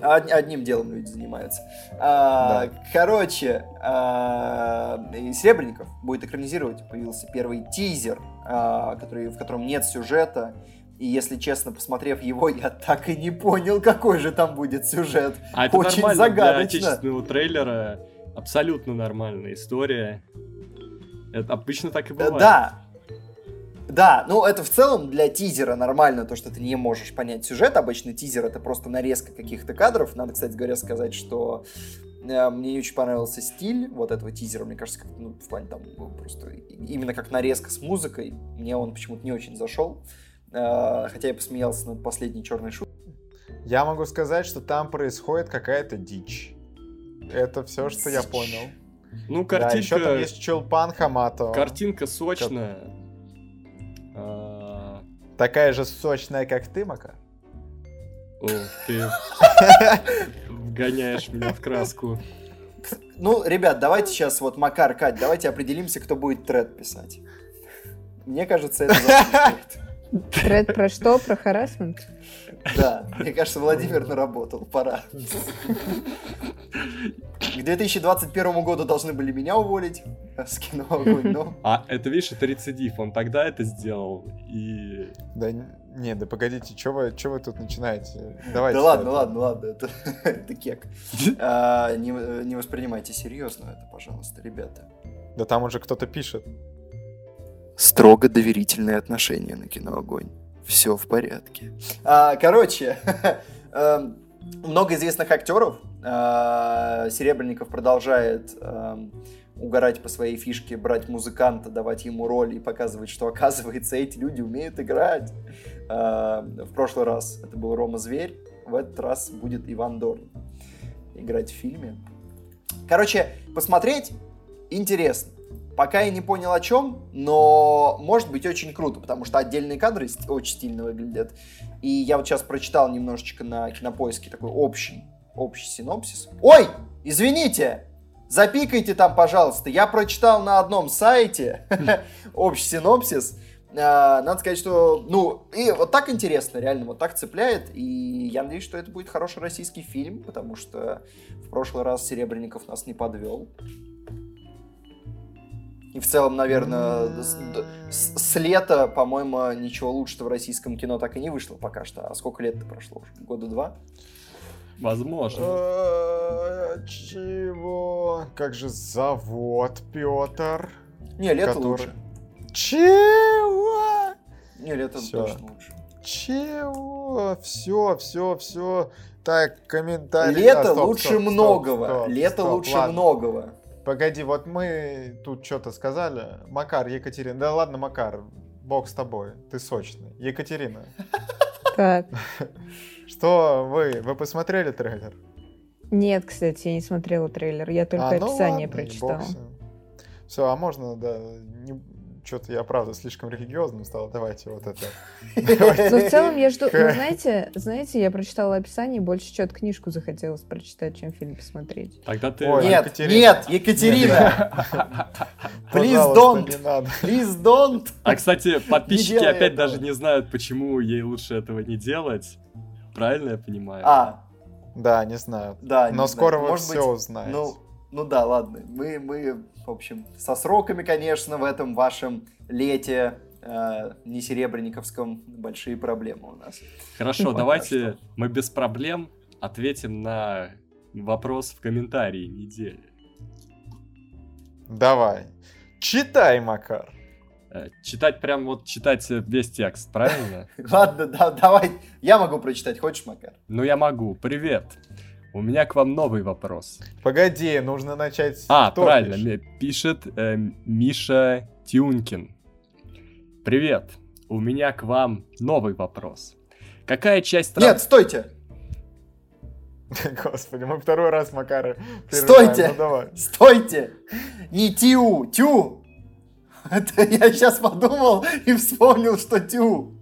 A: одним делом люди занимаются. А, да. Короче, а, Серебренников будет экранизировать, появился первый тизер, а, который, в котором нет сюжета, и если честно, посмотрев его, я так и не понял, какой же там будет сюжет.
D: А это Очень нормально загадочно. для отечественного трейлера. Абсолютно нормальная история. Это обычно так и бывает.
A: Да, да, ну это в целом для тизера нормально, то, что ты не можешь понять сюжет. Обычно тизер это просто нарезка каких-то кадров. Надо, кстати говоря, сказать, что э, мне не очень понравился стиль вот этого тизера. Мне кажется, как, ну, в плане там просто именно как нарезка с музыкой. Мне он почему-то не очень зашел. Э, хотя я посмеялся над последней черной шуткой.
B: Я могу сказать, что там происходит какая-то дичь. Это все, что я понял.
D: Ну, картинка... Да,
B: еще там есть Чулпан Хаматова.
D: Картинка сочная.
B: А... Такая же сочная, как ты, Мака.
D: О, ты вгоняешь меня в краску.
A: Ну, ребят, давайте сейчас вот Макар, Кать, давайте определимся, кто будет тред писать. Мне кажется, это
C: Тред про что? Про харасмент?
A: Да, мне кажется, Владимир наработал, пора. К 2021 году должны были меня уволить с кино огонь, но...
D: А это, видишь, это рецидив, он тогда это сделал, и...
B: Да не, да погодите, что вы, чё вы тут начинаете? Давайте.
A: Да ладно, ладно, ладно, это, это кек. А, не, не воспринимайте серьезно это, пожалуйста, ребята.
B: Да там уже кто-то пишет.
A: Строго доверительные отношения на кино огонь. Все в порядке. А, короче, эм, много известных актеров. А, Серебренников продолжает эм, угорать по своей фишке, брать музыканта, давать ему роль и показывать, что, оказывается, эти люди умеют играть. А, в прошлый раз это был Рома Зверь, в этот раз будет Иван Дорн играть в фильме. Короче, посмотреть интересно. Пока я не понял о чем, но может быть очень круто, потому что отдельные кадры очень стильно выглядят. И я вот сейчас прочитал немножечко на кинопоиске такой общий, общий синопсис. Ой, извините, запикайте там, пожалуйста. Я прочитал на одном сайте общий синопсис. А, надо сказать, что, ну, и вот так интересно, реально, вот так цепляет, и я надеюсь, что это будет хороший российский фильм, потому что в прошлый раз Серебренников нас не подвел. И в целом, наверное, с, с, с лета, по-моему, ничего лучшего в российском кино так и не вышло пока что. А сколько лет-то прошло уже? Года два?
D: Возможно.
B: Э, Чего? Как же завод, Петр?
A: Не, лето
B: Который-
A: лучше.
B: Чего?
A: Не, лето точно лучше.
B: Чего? Все, все, все. Так, комментарий.
A: Лето
B: А, стоп,
A: лучше
B: стоп, стоп,
A: многого.
B: стоп,
A: лето
B: стоп,
A: лучше
B: ладно.
A: многого.
B: Погоди, вот мы тут что-то сказали. Макар, Екатерина. Да ладно, Макар, бог с тобой. Ты сочный. Екатерина,
C: Так.
B: что вы? Вы посмотрели трейлер?
C: Нет, кстати, я не смотрела трейлер, я только
B: А, ну
C: описание
B: ладно,
C: прочитала.
B: ним. Все, а можно, да, что-то я, правда, слишком религиозным стал. Давайте вот это.
C: Но в целом я жду, ну, знаете, знаете, я прочитала описание, больше что-то книжку захотелось прочитать, чем фильм посмотреть.
D: Тогда ты...
B: Ой,
A: Нет,
B: Екатерина.
A: нет, Екатерина, Please don't. please don't.
D: А, кстати, подписчики опять даже не знают, почему ей лучше этого не делать. Правильно я понимаю?
A: А,
B: Да, не знаю.
A: да. не
B: Но
A: знаю.
B: скоро вы
A: Может
B: все
A: быть,
B: узнаете.
A: Ну, ну да, ладно. Мы, мы, в общем, со сроками, конечно, в этом вашем лете э, не серебряниковском большие проблемы у нас.
D: Хорошо,
A: Пока
D: давайте
A: что.
D: мы без проблем ответим на вопрос в комментарии недели.
B: Давай. Читай, Макар.
D: Э, Читать прям вот читать весь текст, правильно?
A: Ладно, да, давай. Я могу прочитать. Хочешь, Макар?
D: Ну я могу. Привет. У меня к вам новый вопрос.
B: Погоди, нужно начать...
D: А,
B: Кто
D: правильно,
B: пишет?
D: мне пишет э, Миша Тюнкин. Привет. У меня к вам новый вопрос. Какая часть трав-
A: Нет, стойте.
B: Господи, мы второй раз Макара
A: Стойте!
B: Ну давай.
A: Стойте! Не тю, тю! Это я сейчас подумал и вспомнил, что тю.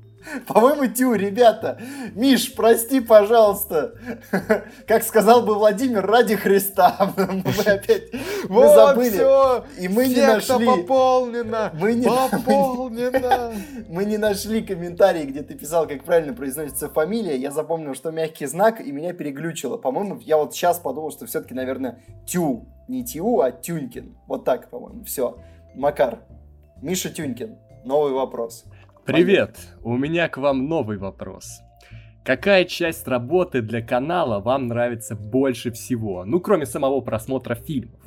A: По-моему, тю, ребята. Миш, прости, пожалуйста. Как сказал бы Владимир, ради Христа. Мы опять мы
B: Вот,
A: забыли.
B: все!
A: И мы не
B: Секта
A: нашли.
B: пополнена!
A: Мы не,
B: Пополнена!
A: мы не нашли комментарий, где ты писал, как правильно произносится фамилия. Я запомнил, что мягкий знак, и меня переглючило. По-моему, я вот сейчас подумал, что все-таки, наверное, тю. Не тю, а тюнькин. Вот так, по-моему. Все. Макар. Миша Тюнькин. Новый вопрос.
D: Привет. У меня к вам новый вопрос. Какая часть работы для канала вам нравится больше всего? Ну, кроме самого просмотра фильмов.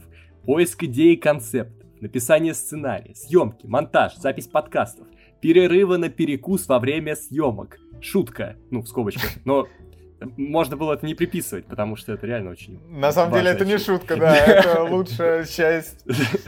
D: Поиск идей и концептов, написание сценария, съемки, монтаж, запись подкастов, перерывы на перекус во время съемок. Шутка, ну, в скобочках, но можно было это не приписывать, потому что это реально очень
B: На самом деле это не шутка, да, это лучшая часть.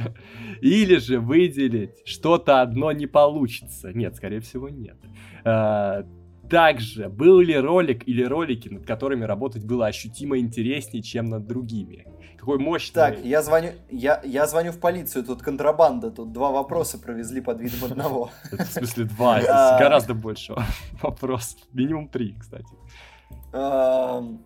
D: Или же выделить что-то одно не получится. Нет, скорее всего, нет. А, Также, был ли ролик или ролики, над которыми работать было ощутимо интереснее, чем над другими? Какой мощный...
A: Так, я звоню, я, я звоню в полицию, тут контрабанда, тут два вопроса провезли под видом одного.
D: В смысле, два, здесь
A: А.
D: гораздо больше вопросов. Минимум три, кстати.
A: Эм,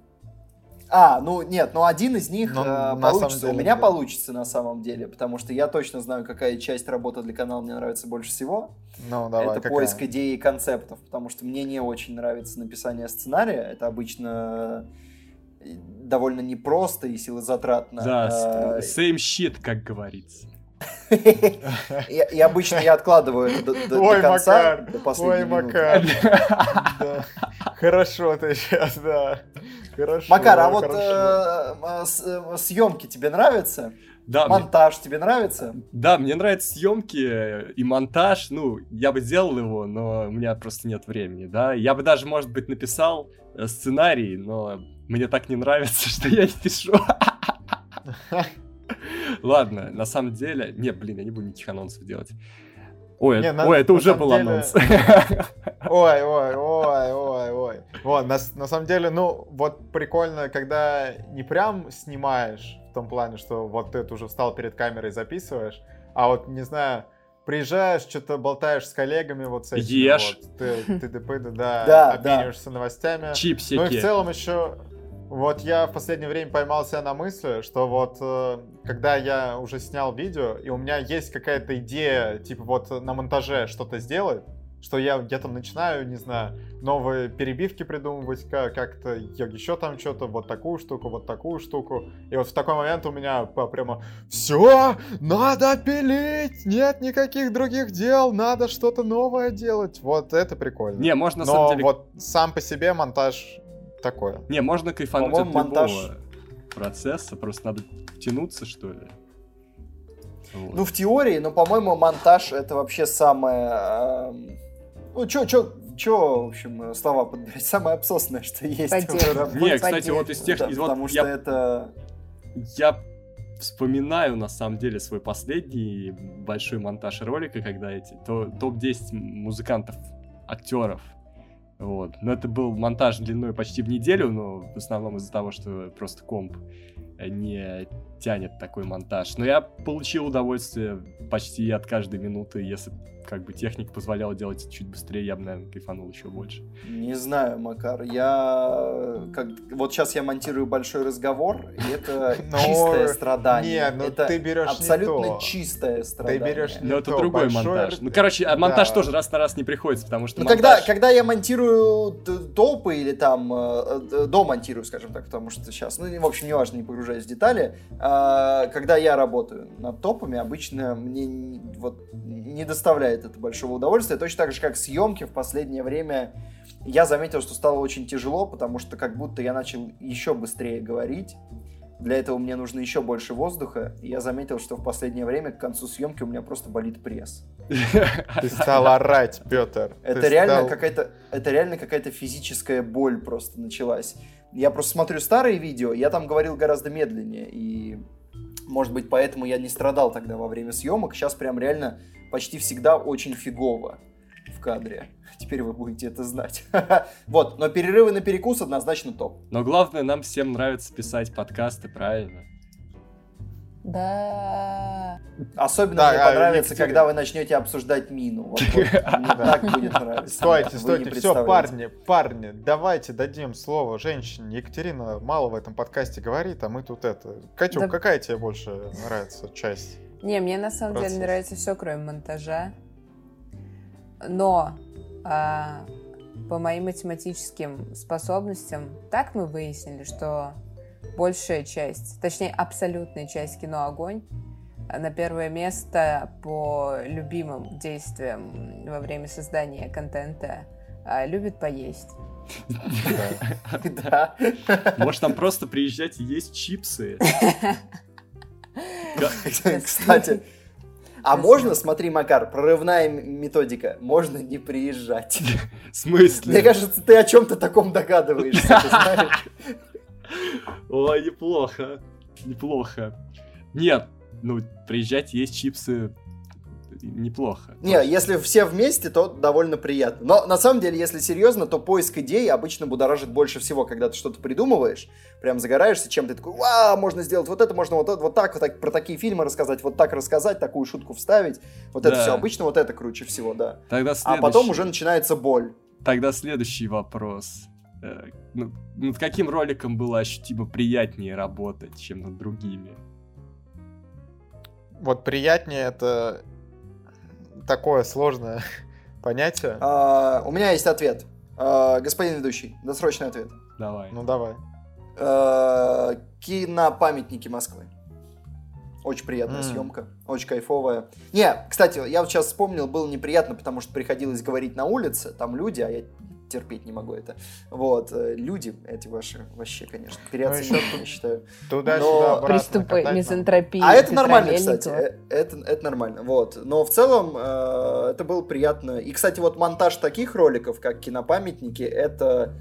A: А, ну нет, ну один из них
B: Ну,
A: э, получится.
B: самом
A: У
B: деле,
A: меня
B: да.
A: получится на самом деле, потому что я точно знаю, какая часть работы для канала мне нравится больше всего.
B: Ну, давай,
A: это
B: какая?
A: поиск идей и концептов, потому что мне не очень нравится написание сценария. Это обычно э, довольно непросто и силозатратно.
D: Да,
A: Э,
D: same shit, как говорится.
A: И обычно я откладываю это до- конца, до последней
B: Ой. Макар. Хорошо ты сейчас, да. Хорошо.
A: Макар, а вот э, э, э, съемки тебе нравятся?
D: Да, мне-
A: Монтаж тебе нравится?
D: да, мне нравятся съемки и монтаж. Ну, я бы сделал его, но у меня просто нет времени, да. Я бы даже, может быть, написал сценарий, но мне так не нравится, что я не пишу. Ладно, на самом деле... Не, блин, я не буду никаких анонсов делать. Ой,
B: Не,
D: это-
B: на-
D: ой, это
B: на
D: уже был
B: деле-
D: анонс.
B: Ой, ой, ой, ой, ой. Вот, на, на самом деле, ну, вот прикольно, когда не прям снимаешь, в том плане, что вот ты уже встал перед камерой и записываешь, а вот, не знаю, приезжаешь, что-то болтаешь с коллегами, вот с этими
D: Ешь.
B: вот, ты, ты, ДП, да,
A: Да, да.
B: обмениваешься новостями.
D: Чипсики.
B: Ну и в целом еще, вот я в последнее время поймал себя на мысли, что вот э, когда я уже снял видео, и у меня есть какая-то идея, типа вот на монтаже что-то сделать, что я, я там начинаю, не знаю, новые перебивки придумывать, как- как-то еще там что-то, вот такую штуку, вот такую штуку. И вот в такой момент у меня прямо все, надо пилить, нет никаких других дел, надо что-то новое делать. Вот это прикольно.
D: Не, можно на
B: Но
D: самом деле...
B: вот сам по себе монтаж такое.
D: Не, можно кайфануть от
A: монтаж-
D: любого процесса, просто надо втянуться, что ли. Вот.
A: Ну, в теории, но, по-моему, монтаж это вообще самое... эм, Ну, чё, чё, чё, в общем, слова подбирать? Самое абсосное, что есть.
C: Поддерживаю.
A: в работе.
D: Не, кстати, вот из тех...
A: Да,
D: из- вот
A: потому
D: я
A: что это...
D: Я вспоминаю, на самом деле, свой последний большой монтаж ролика, когда эти то, топ-10 музыкантов, актеров. Вот. Но это был монтаж длиной почти в неделю, но в основном из-за того, что просто комп не тянет такой монтаж. Но я получил удовольствие почти от каждой минуты. Если как бы техника позволяла делать это чуть быстрее, я бы, наверное, кайфанул еще больше.
A: Не знаю, Макар, я... Как... Вот сейчас я монтирую большой разговор, и это
B: Но-
A: чистое страдание.
B: Не, ну
A: это
B: ты берешь не
A: абсолютно
B: то.
A: чистое страдание.
B: берешь не
D: Но это
B: то,
D: другой
B: большой
D: монтаж. Ну, короче, а монтаж
B: Да.
D: тоже раз на раз не приходится, потому что
A: Ну, когда,
D: монтаж-
A: когда я монтирую топы или там э, э, домонтирую, скажем так, потому что сейчас, ну, в общем, неважно, не погружаясь в детали, а, когда я работаю над топами, обычно мне не- вот не доставляет это большого удовольствия. Точно так же, как съемки в последнее время я заметил, что стало очень тяжело, потому что как будто я начал еще быстрее говорить. Для этого мне нужно еще больше воздуха. И я заметил, что в последнее время к концу съемки у меня просто болит пресс.
B: Ты стал орать, Петр.
A: Это реально какая-то, это реально какая-то физическая боль просто началась. Я просто смотрю старые видео, я там говорил гораздо медленнее, и, может быть, поэтому я не страдал тогда во время съемок. Сейчас прям реально почти всегда очень фигово в кадре. Теперь вы будете это знать. Вот, но перерывы на перекус однозначно топ.
D: Но главное, нам всем нравится писать подкасты, правильно?
C: Да.
A: Особенно
B: Да,
A: мне
B: а,
A: понравится,
B: Екатерина-
A: когда вы начнете обсуждать мину. Вот, вот, мне так будет нравиться.
B: Стойте, стойте, все, парни, парни, давайте дадим слово женщине. Екатерина мало в этом подкасте говорит, а мы тут это... Катюк,
C: Да.
B: какая тебе больше нравится часть?
C: Не, мне на самом
B: Процесс.
C: деле нравится все, кроме монтажа. Но а, по моим математическим способностям, так мы выяснили, что большая часть, точнее абсолютная часть кино «Огонь» на первое место по любимым действиям во время создания контента а, любит поесть.
A: Да.
D: Может, там просто приезжать и есть чипсы?
A: Кстати, а можно, смотри, Макар, прорывная методика, можно не приезжать.
D: В смысле?
A: Мне кажется, ты о чем-то таком догадываешься, ты знаешь.
D: Ой, неплохо. Неплохо. Нет, ну, приезжать есть чипсы неплохо.
A: Не, если все вместе, то довольно приятно. Но на самом деле, если серьезно, то поиск идей обычно будоражит больше всего, когда ты что-то придумываешь, прям загораешься чем-то, такой, вау, можно сделать вот это, можно вот, это, вот так, вот так, про такие фильмы рассказать, вот так рассказать, такую шутку вставить. Вот это
D: Да.
A: все. Обычно вот это круче всего, да.
D: Тогда
A: А
D: следующий,
A: потом уже начинается боль.
D: Тогда следующий вопрос. Э, ну, Над каким роликом было ощутимо приятнее работать, чем над другими?
B: Вот приятнее это такое сложное понятие.
A: А, у меня есть ответ. А, господин ведущий, досрочный ответ.
D: Давай.
B: Ну давай.
A: А, кинопамятники Москвы. Очень приятная
B: М.
A: съемка, очень кайфовая. Не, кстати, я вот сейчас вспомнил, было неприятно, потому что приходилось говорить на улице, там люди, а я терпеть не могу это. Вот, э, люди эти ваши вообще, конечно,
B: Ну,
A: переоценены,
B: ещё
A: я считаю.
B: Туда-сюда,
A: Но-
C: Приступы мизантропии.
A: А это нормально, кстати. Э, Это, это нормально. Вот. Но в целом э, это было приятно. И, кстати, вот монтаж таких роликов, как кинопамятники, это,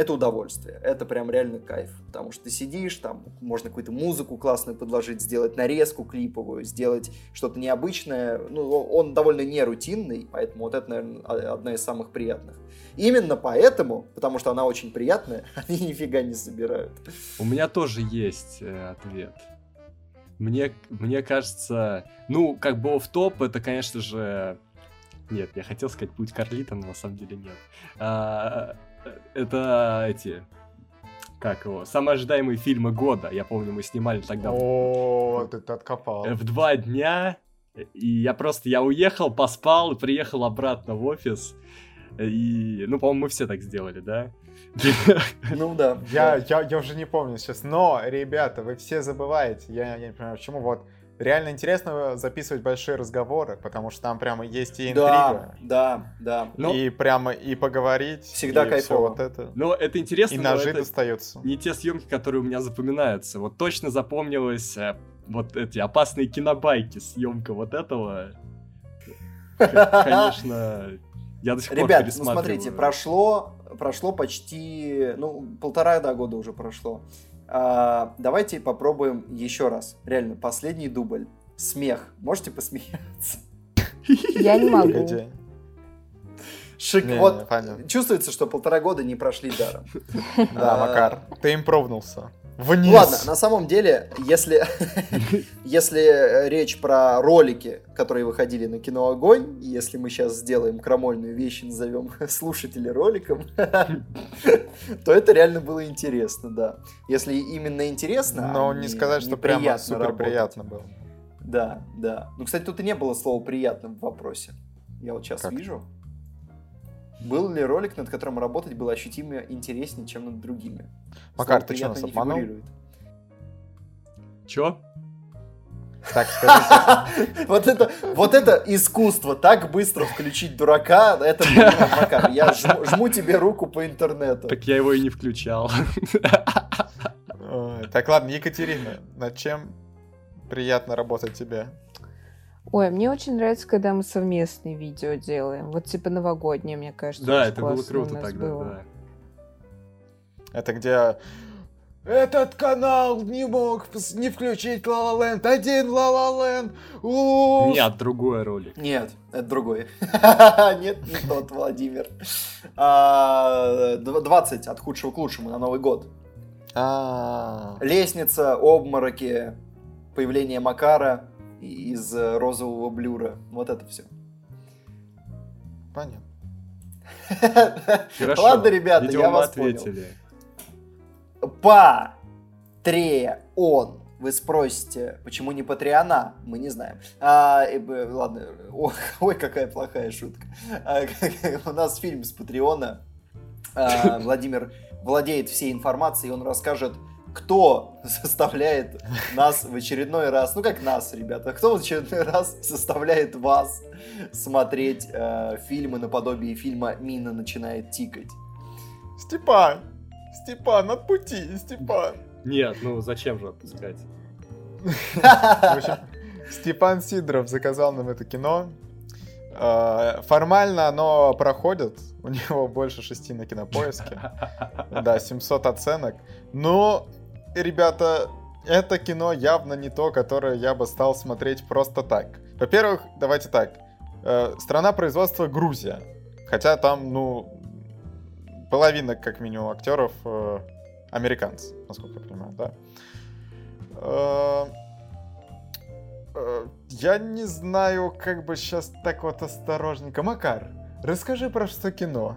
A: это удовольствие. Это прям реально кайф. Потому что ты сидишь, там можно какую-то музыку классную подложить, сделать нарезку клиповую, сделать что-то необычное. Ну, он довольно не рутинный, поэтому вот это, наверное, одна из самых приятных. Именно поэтому, потому что она очень приятная, они нифига не собирают.
D: У меня тоже есть э, ответ. Мне, мне кажется, ну, как бы в топ это, конечно же... Нет, я хотел сказать путь Карлита, но на самом деле нет. А, это эти... Как его? Самые ожидаемые фильмы года. Я помню, мы снимали тогда
B: О, ты откопал.
D: в два дня. И я просто, я уехал, поспал и приехал обратно в офис. И, ну, по-моему, мы все так сделали, да?
A: Ну да.
B: Я, я, я уже не помню сейчас, но, ребята, вы все забываете, я, я не понимаю, почему, вот, реально интересно записывать большие разговоры, потому что там прямо есть и
A: Да,
B: интрига,
A: да, да.
D: Ну,
B: и прямо и поговорить,
A: Всегда
B: и
A: кайфово.
B: вот это,
D: но это интересно,
B: и
D: но
B: ножи достаются.
D: не те съемки, которые у меня запоминаются. Вот точно запомнилось э, вот эти опасные кинобайки, съемка вот этого. Конечно, я до сих пор
A: Ребят, ну смотрите, прошло, прошло почти, ну, полтора да, года уже прошло. А, давайте попробуем еще раз. Реально, последний дубль. Смех. Можете посмеяться?
C: Я не могу.
A: Шик.
B: Не,
A: вот
B: не,
A: чувствуется, что полтора года не прошли даром.
B: Да,
A: А,
B: Макар, ты импровнулся. Вниз.
A: Ладно, на самом деле, если, если речь про ролики, которые выходили на кино Огонь, если мы сейчас сделаем крамольную вещь и назовем слушателей роликом, то это реально было интересно, да. Если именно интересно,
B: Но
A: а
B: не сказать, что прямо супер приятно было.
A: Да, да. Ну, кстати, тут и не было слова приятно в вопросе. Я вот сейчас вижу. Был ли ролик, над которым работать было ощутимо интереснее, чем над другими?
B: Макар,
A: Слово
B: ты что, нас обманул?
D: Чё?
B: Так, скажите,
A: Вот это, вот это искусство, так быстро включить дурака, это, Макар, я жму, жму тебе руку по интернету.
D: Так я его и не включал.
B: Так, ладно, Екатерина, над чем приятно работать тебе?
C: Ой, мне очень нравится, когда мы совместные видео делаем. Вот типа новогоднее, мне кажется.
D: Да, это было круто
C: нас
D: тогда,
C: было.
D: да.
B: Это где этот канал не мог не включить La Land, один Land. у
D: Нет, другой ролик.
A: Нет, это другой. Нет, не тот, Владимир. А, дв- 20 от худшего к лучшему на Новый год.
B: А,
A: Лестница, обмороки, появление Макара из э, розового блюра. Вот это все.
B: понятно.
D: Хорошо.
A: Ладно, ребята,
D: видимо,
A: я вас понял.
D: ответили.
A: Патреон. Вы спросите, почему не Патреона? Мы не знаем. А, и ладно, О, ой, какая плохая шутка. А, у нас фильм с Патреона. А, Владимир владеет всей информацией, он расскажет, кто составляет нас в очередной раз, ну как нас, ребята, кто в очередной раз составляет вас смотреть э, фильмы наподобие фильма «Мина начинает тикать».
B: Степан! Степан, от пути, Степан!
D: Нет, ну зачем же отпускать?
B: Степан Сидоров заказал нам это кино. Э, Формально оно проходит. У него больше шести на кинопоиске. Да, 700 оценок. Но, ребята, это кино явно не то, которое я бы стал смотреть просто так. Во-первых, давайте так. Э, Страна производства Грузия. Хотя там, ну, половина, как минимум, актеров э, американцы, насколько я понимаю, да. Э, э, Я не знаю, как бы сейчас так вот осторожненько. Макар, расскажи про что кино.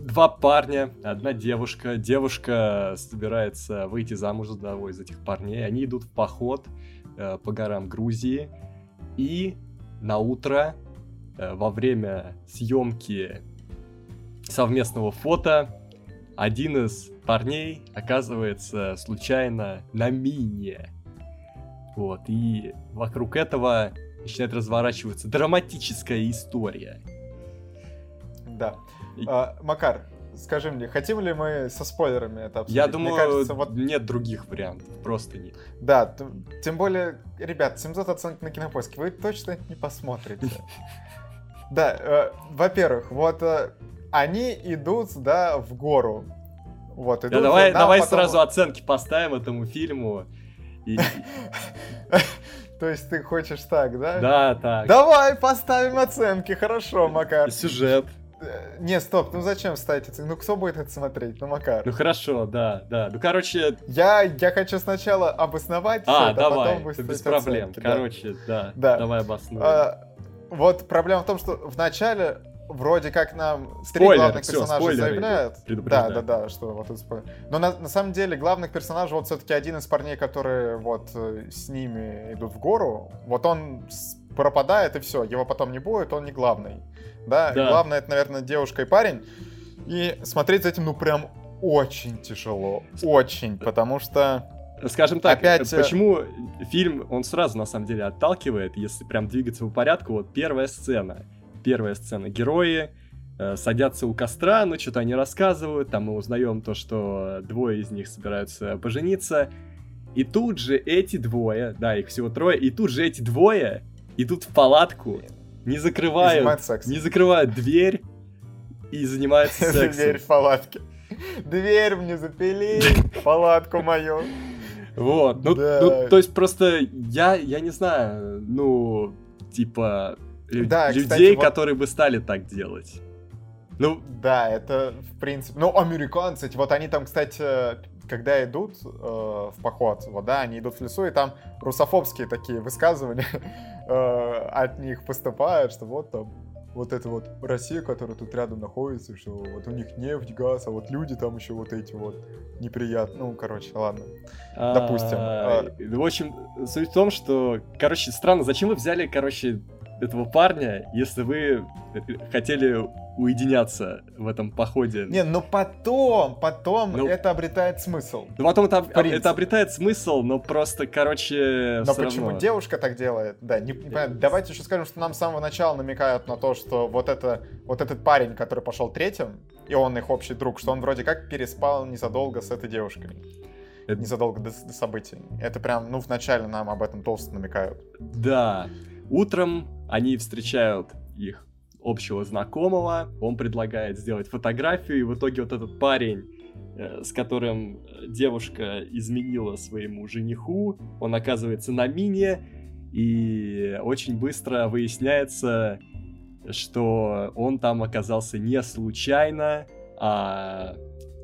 D: Два парня, одна девушка. Девушка собирается выйти замуж за одного из этих парней. Они идут в поход э, по горам Грузии. И на утро, э, во время съемки совместного фото, один из парней оказывается случайно на мине. Вот, и вокруг этого начинает разворачиваться драматическая история.
B: Да. А, Макар, скажи мне, хотим ли мы со спойлерами это обсудить?
D: Я
B: Мне
D: думаю,
B: кажется, вот
D: нет других вариантов, просто нет.
B: Да, т- тем более, ребят, 700 оценок на кинопоиске, вы точно это не посмотрите. Да, э, во-первых, вот э, они идут, да, в гору. Вот, идут,
D: Да, давай,
B: да,
D: давай
B: потом-
D: сразу оценки поставим этому фильму. И-
B: То есть ты хочешь так, да?
D: Да, так.
B: Давай поставим оценки, хорошо, Макар.
D: И Сюжет.
B: Не, стоп, ну зачем ставить оценки? Ну кто будет это смотреть? Ну, Макар.
D: Ну хорошо, да, да. Ну короче,
B: Я, я хочу сначала обосновать
D: а,
B: да,
D: давай,
B: потом
D: это
B: выставить
D: без проблем.
B: оценки, да.
D: Короче, да,
B: Да.
D: давай обоснуем.
B: А, вот проблема в том, что в начале вроде как нам три
D: Спойлеры,
B: главных
D: всё,
B: персонажа заявляют. Да, да, да, что вот это спойлер. Но на, на самом деле главных персонажей вот все-таки один из парней, которые вот э, с ними идут в гору, вот он пропадает и все, его потом не будет, он не главный. Да,
D: Да.
B: главное это, наверное, девушка и парень. И смотреть за этим, ну, прям очень тяжело. Очень, потому что...
D: Скажем так,
B: опять,
D: почему фильм, он сразу на самом деле отталкивает, если прям двигаться по порядку, вот первая сцена. Первая сцена. Герои э, садятся у костра, ну что-то они рассказывают, там мы узнаем то, что двое из них собираются пожениться. И тут же эти двое, да, их всего трое, и тут же эти двое идут в палатку, не закрывают,
B: занимается
D: не закрывают дверь и занимаются
B: Дверь
D: сексом.
B: в палатке. Дверь мне запили, палатку мою.
D: Вот, ну,
B: Да.
D: ну, то есть просто я, я не знаю, ну, типа,
B: Да, кстати,
D: людей,
B: вот-
D: которые бы стали так делать. Ну,
B: Да, это в принципе... Ну, американцы, вот они там, кстати, когда идут э, в поход, вот, да, они идут в лесу, и там русофобские такие высказывания э, от них поступают, что вот там вот это вот Россия, которая тут рядом находится, что вот у них нефть, газ, а вот люди там еще вот эти вот неприятные. Ну, короче, ладно. Допустим,
D: а, В общем, суть в том, что, короче, странно, зачем вы взяли, короче, этого парня, если вы хотели уединяться в этом походе?
B: Не, но потом, потом
D: Ну.
B: это обретает смысл.
D: Ну, потом это, это обретает смысл, но просто, короче,
B: Но почему
D: равно.
B: девушка так делает? Да, не, не понятно. Давайте еще скажем, что нам с самого начала намекают на то, что вот, это, вот этот парень, который пошел третьим, и он их общий друг, что он вроде как переспал незадолго с этой девушкой.
D: Это-
B: Незадолго до, до событий. Это прям, ну, вначале нам об этом толсто намекают.
D: Да. Утром они встречают их общего знакомого, он предлагает сделать фотографию, и в итоге вот этот парень, э, с которым э, девушка изменила своему жениху, он оказывается на мине, и очень быстро выясняется, что он там оказался не случайно, а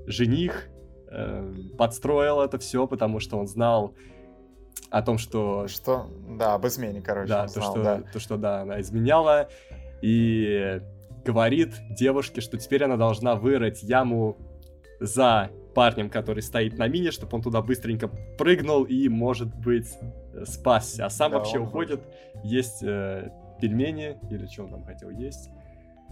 D: жених э, подстроил это все, потому что он знал о том, что
B: Что, да, об измене, короче,
D: да, то,
B: знал,
D: что,
B: да.
D: то, что, да, она изменяла, и говорит девушке, что теперь она должна вырыть яму за парнем, который стоит на мине, чтобы он туда быстренько прыгнул и, может быть, спасся. А сам
B: Да,
D: вообще уходит, есть э, пельмени, или что он там хотел есть.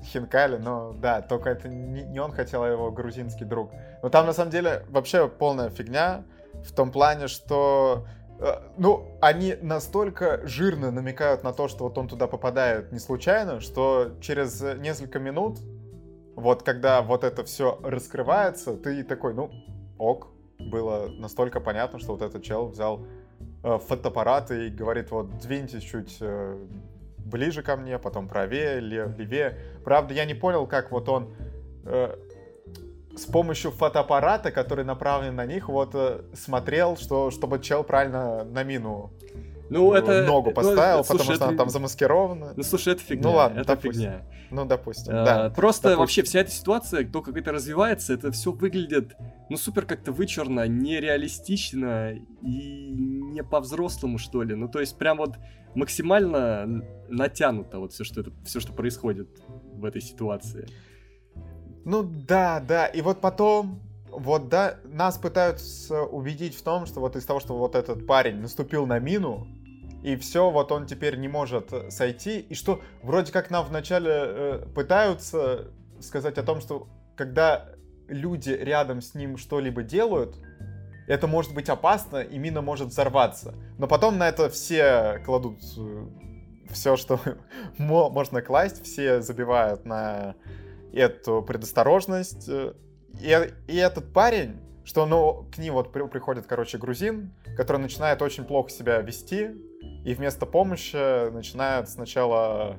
B: Хинкали, но да, только это не, не он хотел, а его грузинский друг. Но там на самом деле вообще полная фигня в том плане, что ну, они настолько жирно намекают на то, что вот он туда попадает не случайно, что через несколько минут, вот когда вот это все раскрывается, ты такой, ну, ок, было настолько понятно, что вот этот чел взял э, фотоаппарат и говорит, вот, двиньтесь чуть э, ближе ко мне, потом правее, ле- левее. Правда, я не понял, как вот он э, с помощью фотоаппарата, который направлен на них, вот э, смотрел, что, чтобы чел правильно на мину
D: Ну,
B: э,
D: это...
B: ногу
D: ну,
B: поставил,
D: слушай,
B: потому что
D: это-
B: она там замаскирована.
D: Ну, слушай, это фигня.
B: Ну ладно,
D: это
B: допустим.
D: фигня.
B: Ну, допустим,
D: А,
B: да.
D: Просто
B: допустим.
D: вообще вся эта ситуация, то, как это развивается, это все выглядит, ну, супер как-то вычурно, нереалистично и не по-взрослому, что ли. Ну, то есть, прям вот максимально натянуто вот все, что это, все, что происходит в этой ситуации.
B: Ну да, да. И вот потом, вот да, нас пытаются убедить в том, что вот из того, что вот этот парень наступил на мину, и все, вот он теперь не может э, сойти, и что вроде как нам вначале э, пытаются сказать о том, что когда люди рядом с ним что-либо делают, это может быть опасно, и мина может взорваться. Но потом на это все кладут все, что мо- можно класть, все забивают на эту предосторожность. э, И, и этот парень, что ну, к ним вот при- приходит, короче, грузин, который начинает очень плохо себя вести, и вместо помощи начинает сначала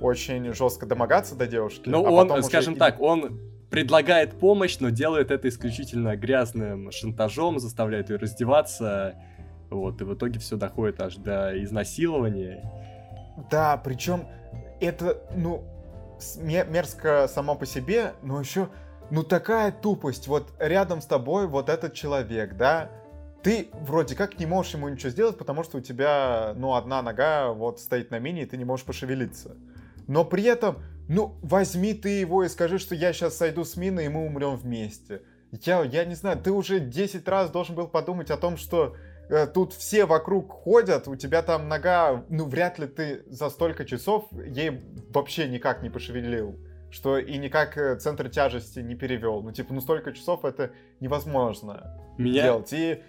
B: очень жестко домогаться до девушки.
D: Ну,
B: а
D: он,
B: уже
D: скажем
B: и-
D: так, он предлагает помощь, но делает это исключительно грязным шантажом, заставляет ее раздеваться. Вот, и в итоге все доходит аж до изнасилования.
B: Да, причем это, ну, мерзко само по себе, но еще, ну, такая тупость. Вот рядом с тобой вот этот человек, да, ты вроде как не можешь ему ничего сделать, потому что у тебя, ну, одна нога вот стоит на мине, и ты не можешь пошевелиться. Но при этом, ну, возьми ты его и скажи, что я сейчас сойду с мины, и мы умрем вместе. Я, я не знаю, ты уже 10 раз должен был подумать о том, что тут все вокруг ходят, у тебя там нога, ну, вряд ли ты за столько часов ей вообще никак не пошевелил. Что и никак э, центр тяжести не перевел. Ну, типа, ну, столько часов это невозможно
D: Меня,
B: делать. И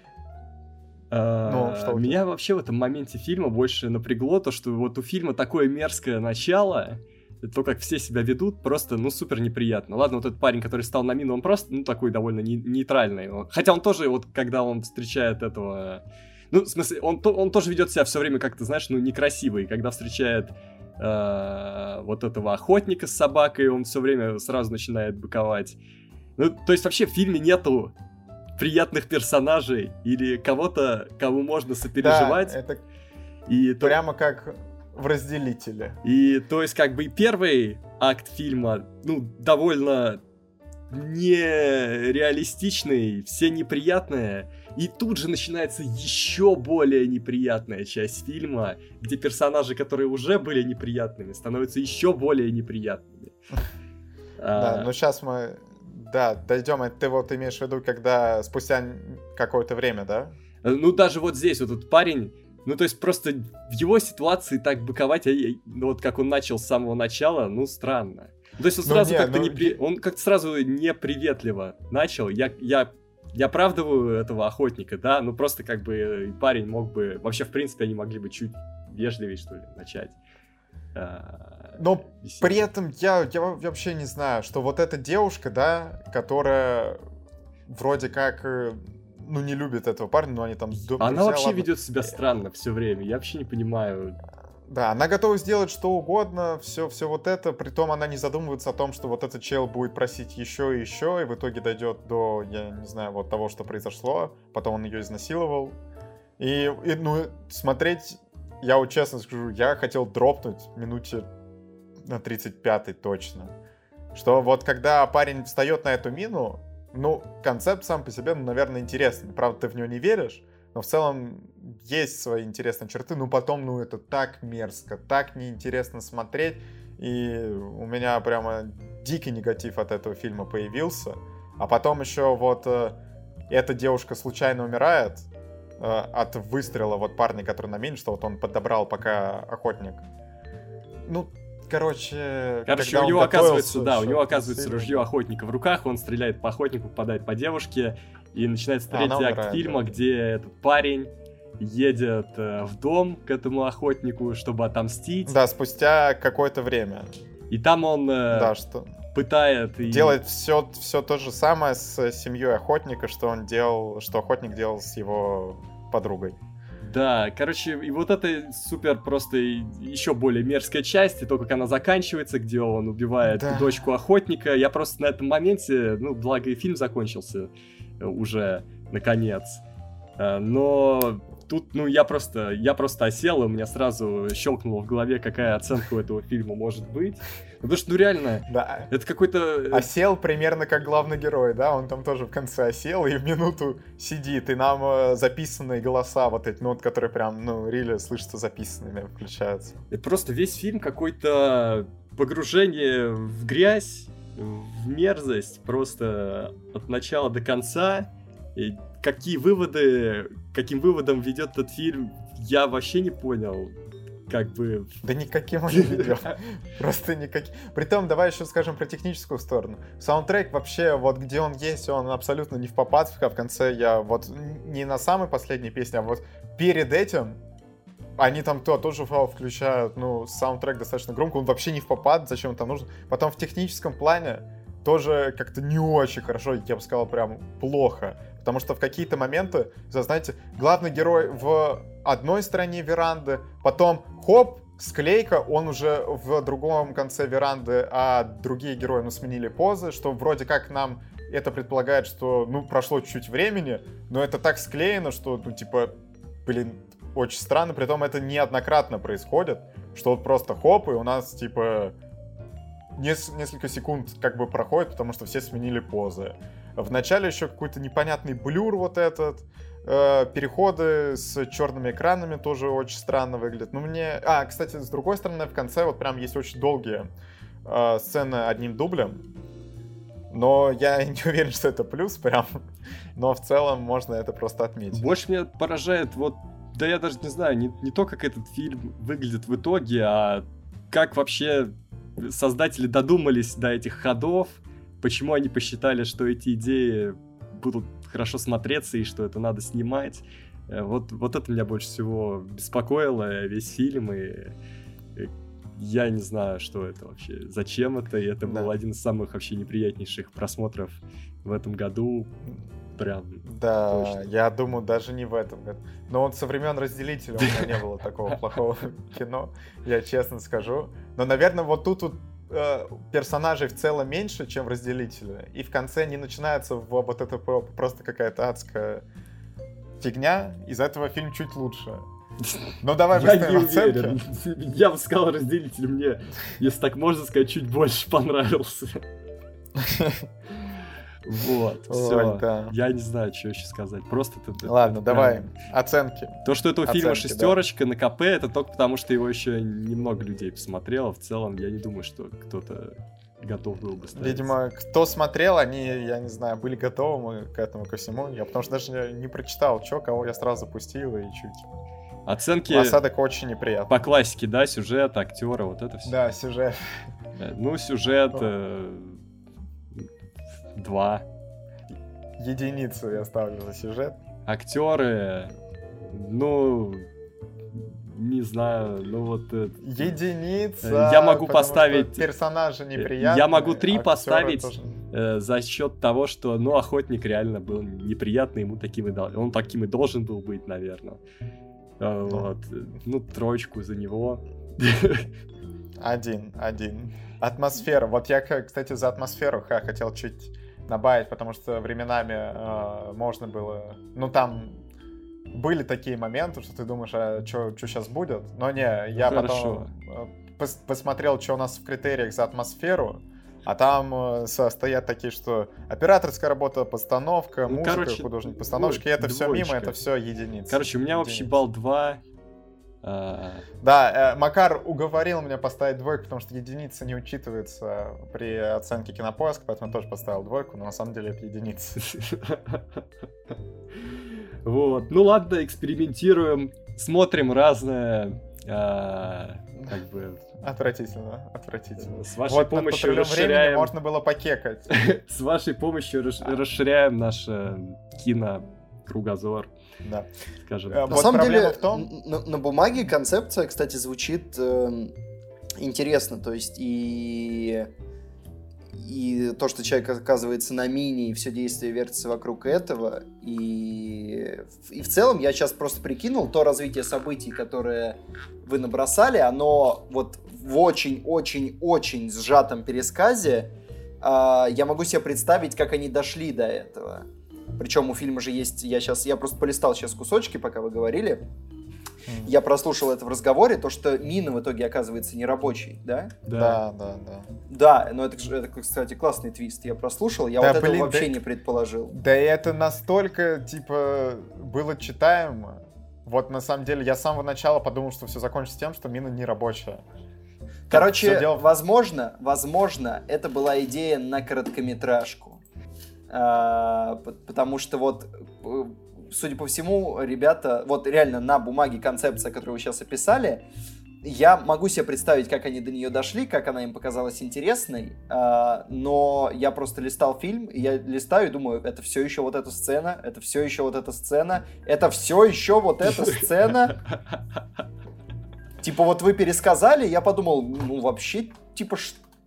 D: а,
B: Ну, что
D: меня вообще в этом моменте фильма больше напрягло то, что вот у фильма такое мерзкое начало, то, как все себя ведут, просто, ну, супер неприятно. Ладно, вот этот парень, который стал на мину, он просто, ну, такой довольно не- нейтральный. Хотя он тоже, вот, когда он встречает этого... Ну, в смысле, он, то- он тоже ведет себя все время как-то, знаешь, ну, некрасиво. И когда встречает э, вот этого охотника с собакой, он все время сразу начинает быковать. Ну, то есть вообще в фильме нету приятных персонажей или кого-то, кому можно сопереживать.
B: да, это
D: и, то,
B: прямо как в разделителе.
D: и то есть как бы первый акт фильма, ну, довольно нереалистичный, все неприятные. И тут же начинается еще более неприятная часть фильма, где персонажи, которые уже были неприятными, становятся еще более неприятными.
B: Да,
D: А,
B: ну сейчас мы, да, дойдем. Ты вот имеешь в виду, когда спустя какое-то время, да?
D: Ну, даже вот здесь вот этот парень, ну, то есть просто в его ситуации так быковать, а ну, вот как он начал с самого начала, ну, странно. То есть он
B: Ну,
D: сразу
B: не,
D: как-то
B: ну,
D: не при- он как-то сразу неприветливо начал. Я, я, я оправдываю этого охотника, да, ну просто как бы парень мог бы, вообще в принципе они могли бы чуть вежливее что ли начать. А,
B: Но
D: беседу.
B: При этом я, я вообще не знаю, что вот эта девушка, да, которая вроде как, э, ну, не любит этого парня, но они там... ду-
D: Она
B: друзья,
D: вообще
B: ладно.
D: ведет себя странно все время. Я вообще не понимаю.
B: Да, она готова сделать что угодно, все, все вот это, притом она не задумывается о том, что вот этот чел будет просить еще и еще, и в итоге дойдет до, я не знаю, вот того, что произошло, потом он ее изнасиловал. И, и, ну, смотреть, я вот честно скажу, я хотел дропнуть минуте на 35-й точно. Что вот когда парень встает на эту мину, ну, концепт сам по себе, ну, наверное, интересный. Правда, ты в него не веришь, но в целом есть свои интересные черты. Ну, потом, ну, это так мерзко, так неинтересно смотреть. И у меня прямо дикий негатив от этого фильма появился. А потом еще вот э, эта девушка случайно умирает э, от выстрела вот парня, который на мине, что вот он подобрал пока охотник. Ну, короче...
D: Короче, у него оказывается, да, у него оказывается
B: насилию.
D: ружье охотника в руках, он стреляет по охотнику, попадает по девушке, и начинается
B: А, она
D: третий акт
B: умирает,
D: фильма,
B: да.
D: где этот парень едет э, в дом к этому охотнику, чтобы отомстить,
B: Да, спустя какое-то время.
D: и там он э,
B: Да, что
D: пытает и...
B: делает все, все то же самое с семьей охотника, что он делал, что охотник делал с его подругой.
D: Да, короче, и вот это супер просто еще более мерзкая часть, и то, как она заканчивается, где он убивает
B: Да.
D: дочку охотника. Я просто на этом моменте, ну, благо и фильм закончился э, уже, наконец. Э, Но тут, ну, я просто, я просто осел, и у меня сразу щелкнуло в голове, какая оценка у этого фильма может быть. Потому что, ну, реально,
B: Да.
D: это какой-то... э,
B: Осел примерно как главный герой, да, он там тоже в конце осел и в минуту сидит, и нам э, записанные голоса вот эти, ну, вот, которые прям, ну, рили слышатся записанными, включаются.
D: Это просто весь фильм какой-то погружение в грязь, в мерзость, просто от начала до конца. И какие выводы, каким выводом ведет этот фильм, я вообще не понял. Как бы...
B: Да никаким он не ведет. Просто никаким. Притом, давай еще скажем про техническую сторону. Саундтрек вообще, вот где он есть, он абсолютно не в попад, а в конце я вот не на самой последней песне, а вот перед этим они там то, тоже включают, ну, саундтрек достаточно громко, он вообще не в попад, зачем это нужно. Потом в техническом плане тоже как-то не очень хорошо, я бы сказал, прям плохо. Потому что в какие-то моменты, знаете, главный герой в одной стороне веранды, потом хоп, склейка, он уже в другом конце веранды, а другие герои, ну, сменили позы, что вроде как нам это предполагает, что, ну, прошло чуть-чуть времени, но это так склеено, что, ну, типа, блин, очень странно, при том это неоднократно происходит, что вот просто хоп, и у нас, типа, несколько секунд как бы проходит, потому что все сменили позы. В начале еще какой-то непонятный блюр вот этот, э, переходы с черными экранами тоже очень странно выглядят. Ну мне... А, кстати, с другой стороны, в конце вот прям есть очень долгие э, сцены одним дублем, но я не уверен, что это плюс прям. Но в целом можно это просто отметить.
D: Больше меня поражает вот да я даже не знаю, не, не то, как этот фильм выглядит в итоге, а как вообще создатели додумались до этих ходов, почему они посчитали, что эти идеи будут хорошо смотреться и что это надо снимать. Э, вот, вот это меня больше всего беспокоило, весь фильм, и я не знаю, что это вообще, зачем это, и это да. был один из самых вообще неприятнейших просмотров в этом году. Прям.
B: Да, точно. я думаю, даже не в этом году. Но он со времен разделителя у меня не было такого плохого кино, я честно скажу. Но, наверное, вот тут вот э, персонажей в целом меньше, чем в разделителе. И в конце не начинается вот это просто какая-то адская фигня. Из этого фильм чуть лучше. Ну давай
D: я не уверен. Я бы сказал, разделитель мне, если так можно сказать, чуть больше понравился. Вот, все. Да. Я не знаю, что еще сказать. Просто
B: это... Ладно, это давай, прям... оценки.
D: То, что этого оценки, фильма шестерочка да. на КП, это только потому, что его еще немного людей посмотрело. В целом, я не думаю, что кто-то готов был бы ставить.
B: Видимо, кто смотрел, они, я не знаю, были готовы к этому, ко всему. Я потому что даже не прочитал, что, кого я сразу запустил и чуть.
D: Оценки...
B: Осадок очень неприятный.
D: По классике, да, сюжет, актеры, вот это все.
B: Да, сюжет.
D: Ну, сюжет... Э, два.
B: Единицу я ставлю за сюжет.
D: Актеры... Ну... Не знаю, ну вот... Э,
B: Единица.
D: Я могу поставить...
B: Персонажи неприятные.
D: Я могу три поставить тоже... э, за счет того, что, ну, охотник реально был неприятный, ему таким и дал. Он таким и должен был быть, наверное. Вот. Ну, троечку за него.
B: Один, один. Атмосфера. Вот я, кстати, за атмосферу ха, хотел чуть добавить, потому что временами э, можно было... Ну, там были такие моменты, что ты думаешь, а что сейчас будет? Но не, я Хорошо. потом э, пос посмотрел, что у нас в критериях за атмосферу, а там э, стоят такие, что операторская работа, постановка, ну, музыка, короче, художник постановщики, это двоечка. все мимо, это все единицы.
D: Короче, у меня
B: единицы.
D: общий балл 2.
B: А... Да, э, Макар уговорил меня поставить двойку, потому что единица не учитывается при оценке кинопоиска, поэтому я тоже поставил двойку, но на самом деле это единица.
D: Вот, ну ладно, экспериментируем, смотрим разное, а, как бы
B: Отвратительно, отвратительно.
D: С вашей вот помощью расширяем...
B: можно было покекать.
D: С вашей помощью расширяем наш э, кинокругозор.
B: Да.
A: Скажем. Э, на самом деле, в том... на, на бумаге концепция, кстати, звучит э, интересно. То есть и и то, что человек оказывается на мини, и все действие вертится вокруг этого. И, и в целом я сейчас просто прикинул то развитие событий, которое вы набросали, оно вот в очень-очень-очень сжатом пересказе э, я могу себе представить, как они дошли до этого. Причем у фильма же есть, я сейчас, я просто полистал сейчас кусочки, пока вы говорили. Я прослушал это в разговоре, то, что мина в итоге оказывается нерабочей, да?
B: Да, да, да.
A: Да, но это, это кстати, классный твист. Я прослушал, я да, вот блин, этого вообще да, не предположил.
B: Да это настолько, типа, было читаемо. Вот на самом деле я с самого начала подумал, что все закончится тем, что мина не рабочая.
A: Короче, дело... возможно, возможно, это была идея на короткометражку. А, потому что вот, э, судя по всему, ребята, вот реально на бумаге концепция, которую вы сейчас описали, я могу себе представить, как они до нее дошли, как она им показалась интересной, э, но я просто листал фильм, я листаю и думаю, это все еще вот эта сцена, это все еще вот эта сцена, это все еще вот эта сцена. Типа вот вы пересказали, я подумал, ну вообще, типа,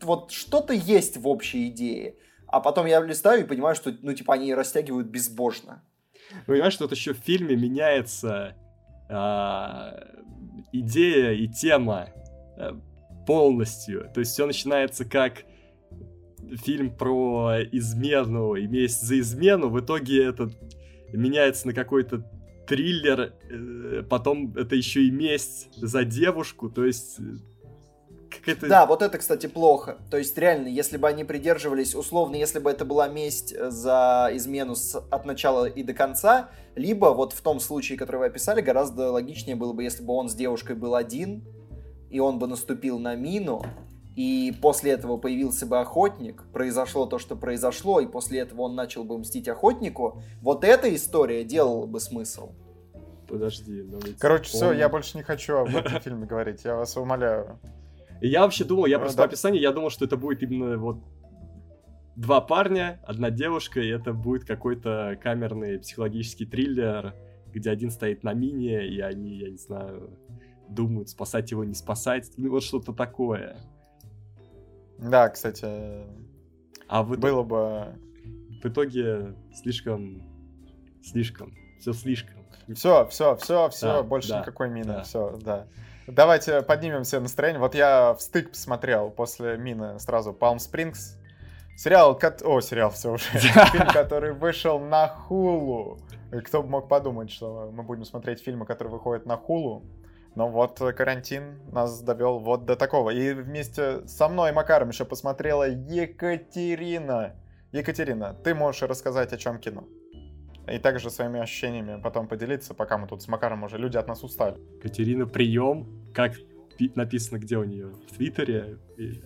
A: вот что-то есть в общей идее. А потом я листаю и понимаю, что, ну, типа, они растягивают безбожно.
D: Понимаешь, что вот еще в фильме меняется а, идея и тема а, полностью. То есть все начинается как фильм про измену и месть за измену. В итоге это меняется на какой-то триллер, э, потом это еще и месть за девушку, то есть э,
A: какая-то... Да, вот это, кстати, плохо. То есть, реально, если бы они придерживались, условно, если бы это была месть за измену с, от начала и до конца, либо вот в том случае, который вы описали, гораздо логичнее было бы, если бы он с девушкой был один, и он бы наступил на мину, и после этого появился бы охотник, произошло то, что произошло, и после этого он начал бы мстить охотнику, вот эта история делала бы смысл.
D: Подожди,
B: ну Короче, он... все, я больше не хочу об этом фильме говорить, я вас умоляю.
D: Я вообще думал, я просто по описанию, я думал, что это будет именно вот два парня, одна девушка, и это будет какой-то камерный психологический триллер, где один стоит на мине, и они, я не знаю, думают, спасать его, не спасать. Ну, вот что-то такое.
B: Да, кстати,
D: а в
B: итоге, было бы...
D: В итоге слишком... Слишком. Все слишком.
B: Все, все, все, все, да, больше да, никакой мины, да. все, да. Давайте поднимем все настроение. Вот я в стык посмотрел после Мины сразу Palm Springs. Сериал, о, сериал, все уже. Фильм, который вышел на Хулу. Кто бы мог подумать, что мы будем смотреть фильмы, которые выходят на Хулу. Но вот карантин нас довел вот до такого. И вместе со мной и Макаром еще посмотрела Екатерина. Екатерина, ты можешь рассказать, о чем кино? И также своими ощущениями потом поделиться, пока мы тут с Макаром уже люди от нас устали.
D: Катерина, прием. Как написано, где у нее? В Твиттере?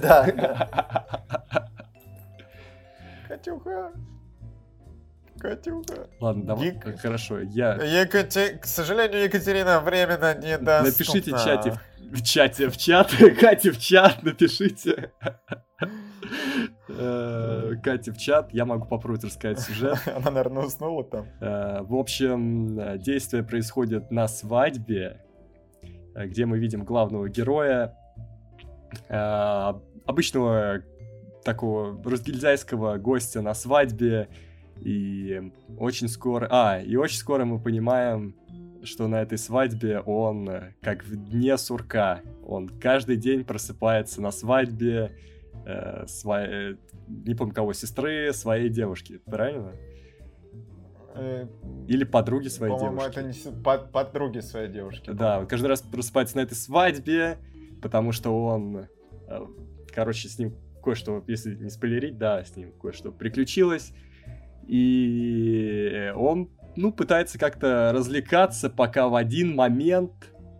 A: Да.
B: Катюха. Катюха.
D: Ладно, давай. Ек... Хорошо, я...
B: Екате... К сожалению, Екатерина временно не даст.
D: Напишите в чате, в чате, в чат, Катя в чат, напишите. Э, Катя в чат, я могу попробовать рассказать сюжет.
B: Она, наверное, уснула там.
D: Э, в общем, действие происходит на свадьбе, э, где мы видим главного героя, обычного такого разгильдяйского гостя на свадьбе, и очень скоро... А, и очень скоро мы понимаем, что на этой свадьбе он как в дне сурка. Он каждый день просыпается на свадьбе, э, своей, не помню кого, сестры своей девушки, правильно? Э, Или подруги своей
B: По-моему,
D: девушки.
B: это не под, подруги своей девушки.
D: Да, он каждый раз просыпается на этой свадьбе, потому что он, э, короче, с ним кое-что, если не спойлерить, да, с ним кое-что приключилось, и он, ну, пытается как-то развлекаться, пока в один момент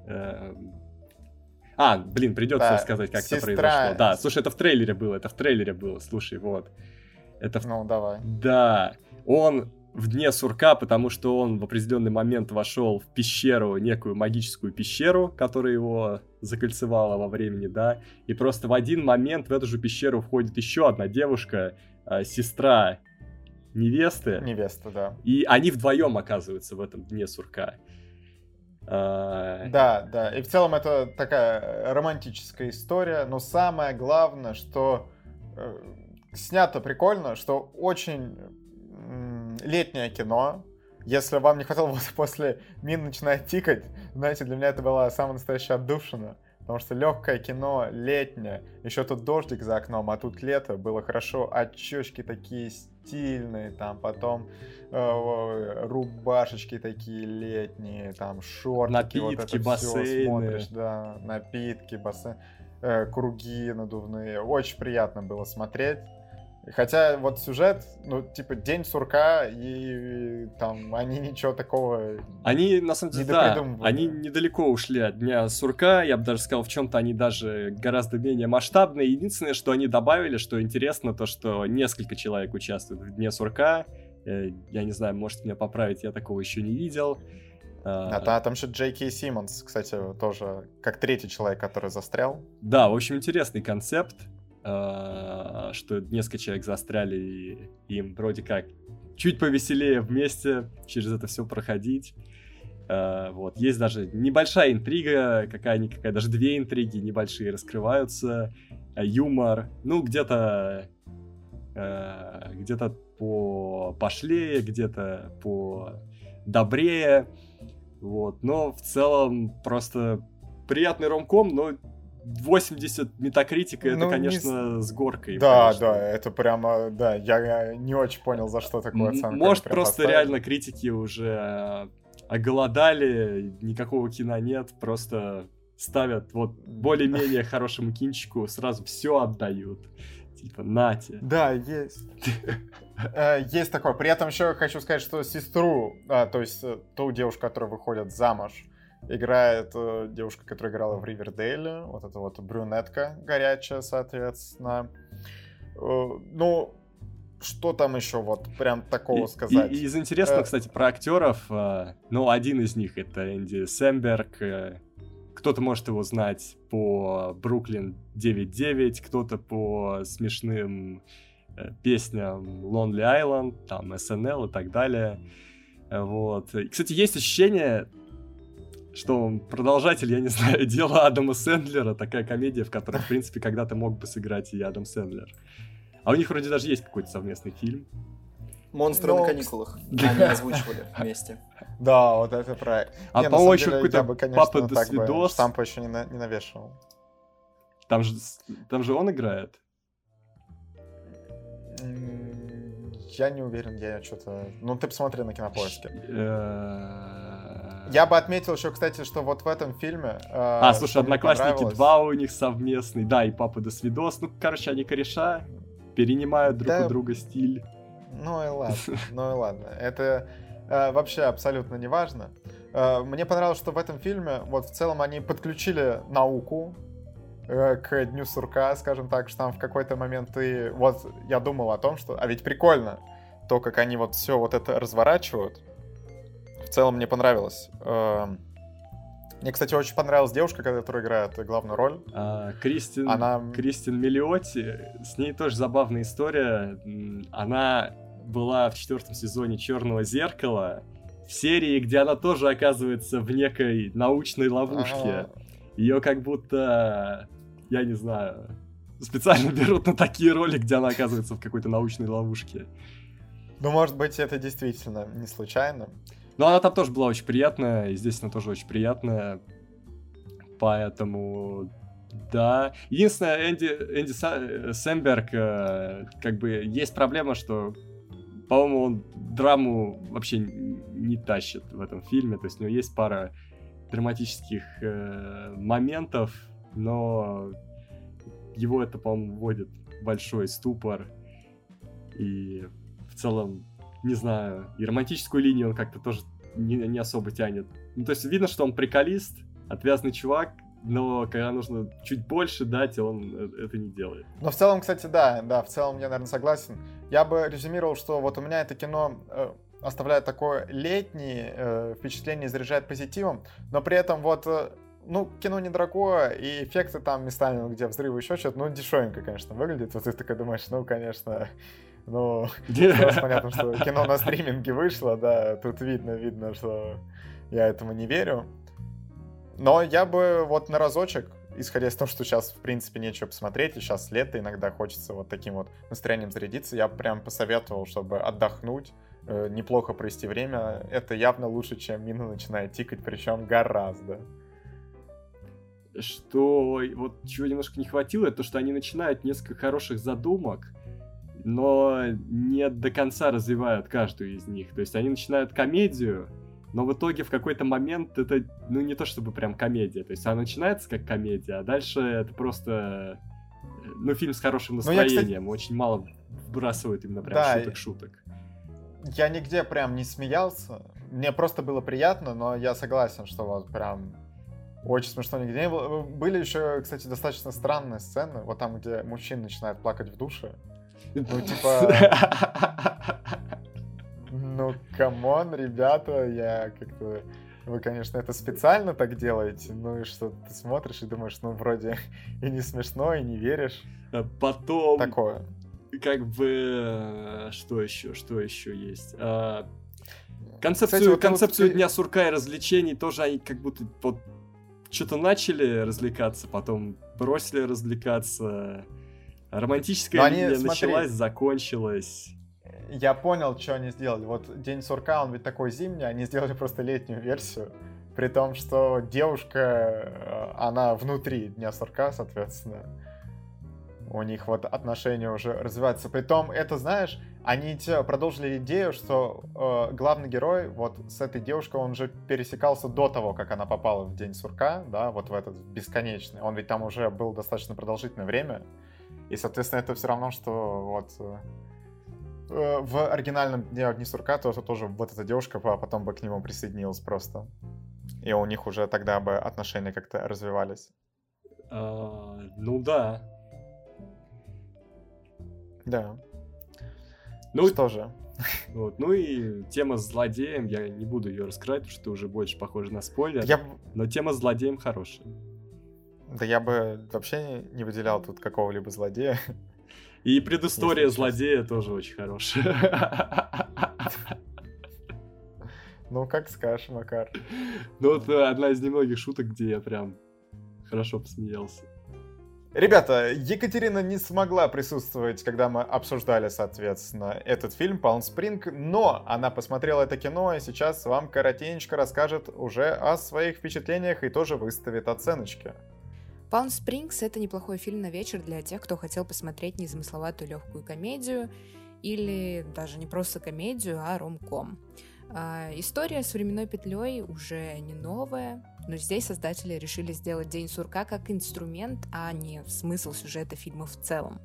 D: э, а, блин, придется да, рассказать, как сестра... это произошло. Да, слушай, это в трейлере было, это в трейлере было, слушай, вот. Это в...
B: Ну, давай.
D: Да, он в дне сурка, потому что он в определенный момент вошел в пещеру, некую магическую пещеру, которая его закольцевала во времени, да, и просто в один момент в эту же пещеру входит еще одна девушка, э, сестра невесты.
B: Невеста, да.
D: И они вдвоем оказываются в этом дне сурка.
B: А, да, да. И в целом это такая романтическая история, но самое главное, что э, снято прикольно, что очень летнее кино. Если вам не хватало после мин начинает тикать, знаете, для меня это была самая настоящая отдушина. Потому что легкое кино, летнее, еще тут дождик за окном, а тут лето, было хорошо, очечки такие стильные, там потом э, рубашечки такие летние, там шортики,
D: напитки, вот это бассейны. все смотришь,
B: да, напитки, бассейн, э, круги надувные, очень приятно было смотреть. Хотя вот сюжет, ну, типа, День сурка, и, и там они ничего такого
D: Они, на самом деле, да, они недалеко ушли от Дня сурка, я бы даже сказал, в чем-то они даже гораздо менее масштабные. Единственное, что они добавили, что интересно, то, что несколько человек участвуют в Дне сурка. Э, я не знаю, может меня поправить, я такого еще не видел.
B: А, а там, там еще Джей Кей Симмонс, кстати, тоже как третий человек, который застрял.
D: Да, в общем, интересный концепт. А, что несколько человек застряли, и им вроде как чуть повеселее вместе через это все проходить. Э, вот. Есть даже небольшая интрига, какая-никакая, даже две интриги небольшие раскрываются. Э, юмор, ну, где-то где-то по пошлее, где-то по добрее. Вот. Но в целом просто приятный ромком, но 80 метакритика, это,
B: Ну,
D: конечно, с горкой.
B: Да,
D: конечно.
B: да, это прямо, да, я не очень понял, за что такую
D: М-
B: оценку.
D: Может, просто
B: поставили.
D: реально критики уже э, оголодали, никакого кино нет, просто ставят вот более-менее хорошему кинчику, сразу все отдают. Типа, нате.
B: Да, есть. Э, Есть такое. При этом еще хочу сказать, что сестру, а, то есть э, ту девушку, которая выходит замуж, играет э, девушка, которая играла в Ривердейле, вот эта вот брюнетка горячая, соответственно. Э, Ну, что там еще вот прям такого
D: И-
B: сказать?
D: И, и из интересного,
B: Э,
D: кстати, про актеров, э, ну, один из них это Энди Сэмберг. э, Кто-то может его знать по Бруклин 9.9, кто-то по смешным песням Lonely Island, там SNL и так далее. Вот. И, кстати, есть ощущение, что он продолжатель, я не знаю, дела Адама Сэндлера, такая комедия, в которой, в принципе, когда-то мог бы сыграть и Адам Сэндлер. А у них вроде даже есть какой-то совместный фильм.
A: Монстры
B: Ну,
A: на каникулах. Они озвучивали вместе.
B: Да, вот это про...
D: А по-моему, еще какой-то
B: я бы, конечно,
D: папа до
B: так бы
D: свидос.
B: штамп еще не, на- не навешивал.
D: Там же, там же он играет.
B: Я не уверен, я что-то... Ну, ты посмотри на кинопоиске. Я бы отметил еще, кстати, что вот в этом фильме... э,
D: А, слушай, Одноклассники
B: понравилось-
D: 2 у них совместный. Да, и папа до свидос. Ну, короче, они кореша. Перенимают друг
B: Да.
D: у друга стиль.
B: Ну и ладно, ну и ладно. Это э, вообще абсолютно не важно. Э, мне понравилось, что в этом фильме вот в целом они подключили науку э, к Дню Сурка, скажем так, что там в какой-то момент ты... Вот я думал о том, что... А ведь прикольно то, как они вот все вот это разворачивают. В целом мне понравилось. Эм, Мне, кстати, очень понравилась девушка, которая играет главную роль.
D: А, Кристин,
B: Она...
D: Кристин Миллиотти, с ней тоже забавная история. Она была в четвертом сезоне Черного зеркала, в серии, где она тоже оказывается в некой научной ловушке.
B: а,
D: Ее как будто, я не знаю, специально берут на такие роли, где она оказывается в какой-то научной ловушке.
B: Ну, может быть, это действительно не случайно.
D: Но она там тоже была очень приятная, и здесь она тоже очень приятная. Поэтому, да. Единственное, Энди, Энди Са- Сэмберг, э, как бы, есть проблема, что, по-моему, он драму вообще не тащит в этом фильме. То есть у него есть пара драматических э, моментов, но его это, по-моему, вводит в большой ступор. И в целом, не знаю, и романтическую линию он как-то тоже не, не особо тянет. Ну, то есть видно, что он приколист, отвязный чувак, но когда нужно чуть больше дать, он э- это не делает.
B: Но в целом, кстати, да, да, в целом я, наверное, согласен. Я бы резюмировал, что вот у меня это кино э, оставляет такое летнее э, впечатление, заряжает позитивом, но при этом вот, э, ну, кино недорогое, и эффекты там местами, где взрывы, еще что-то, ну, дешевенько, конечно, выглядит. Вот ты такой думаешь, ну, конечно, ну, понятно, что кино на стриминге вышло, да, тут видно, видно, что я этому не верю. Но я бы вот на разочек, исходя из того, что сейчас, в принципе, нечего посмотреть, и сейчас лето, иногда хочется вот таким вот настроением зарядиться, я прям посоветовал, чтобы отдохнуть, э, неплохо провести время. Это явно лучше, чем мина начинает тикать, причем гораздо.
D: Что вот чего немножко не хватило, это то, что они начинают несколько хороших задумок, но не до конца развивают каждую из них. То есть они начинают комедию, но в итоге в какой-то момент это, ну, не то чтобы прям комедия. То есть она начинается как комедия, а дальше это просто, э, ну, фильм с хорошим
B: Ну, я, кстати-
D: настроением. Очень мало вбрасывают именно прям
B: Да,
D: шуток-шуток.
B: Я нигде прям не смеялся. Мне просто было приятно, но я согласен, что вот прям очень смешно нигде не было. Были еще, кстати, достаточно странные сцены. Вот там, где мужчина начинает плакать в душе. Ну, типа, ну, come on, ребята, я как-то... Вы, конечно, это специально так делаете, ну и что ты смотришь и думаешь, ну, вроде и не смешно, и не веришь.
D: А Потом...
B: Такое.
D: как бы э, что еще, что еще есть? А, Концепцию,
B: Кстати, вот
D: концепцию
B: вот-
D: Дня сурка и развлечений тоже они как будто вот что-то начали развлекаться, потом бросили развлекаться. Романтическая
B: они,
D: линия
B: смотри.
D: началась, закончилась.
B: Я понял, что они сделали. Вот День сурка, он ведь такой зимний, они сделали просто летнюю версию. При том, что девушка, э, она внутри Дня сурка, соответственно. У них вот отношения уже развиваются. Притом, это, знаешь, они продолжили идею, что э, главный герой вот с этой девушкой, он же пересекался до того, как она попала в День сурка, да, вот в этот бесконечный. Он ведь там уже был достаточно продолжительное время. И, соответственно, это все равно, что вот э, э, в оригинальном Дне Дни сурка тоже, тоже вот эта девушка а потом бы к нему присоединилась просто. И у них уже тогда бы отношения как-то развивались.
D: А, ну да.
B: Да.
D: Ну,
B: что же?
D: вот. ну и тема с злодеем, я не буду ее раскрывать, потому что уже больше похоже на спойлер.
B: Я,
D: Но тема с злодеем хорошая.
B: Да я бы вообще не выделял тут какого-либо злодея.
D: И предыстория
B: Если честно.
D: злодея тоже очень хорошая.
B: Ну, как скажешь, Макар.
D: Ну вот э, одна из немногих шуток, где я прям хорошо посмеялся.
B: Ребята, Екатерина не смогла присутствовать, когда мы обсуждали, соответственно, этот фильм Palm Spring, но она посмотрела это кино и сейчас вам коротенько расскажет уже о своих впечатлениях и тоже выставит оценочки.
C: Palm Springs — это неплохой фильм на вечер для тех, кто хотел посмотреть незамысловатую легкую комедию или даже не просто комедию, а ромком. А, История с временной петлей уже не новая, но здесь создатели решили сделать День сурка как инструмент, а не смысл сюжета фильма в целом.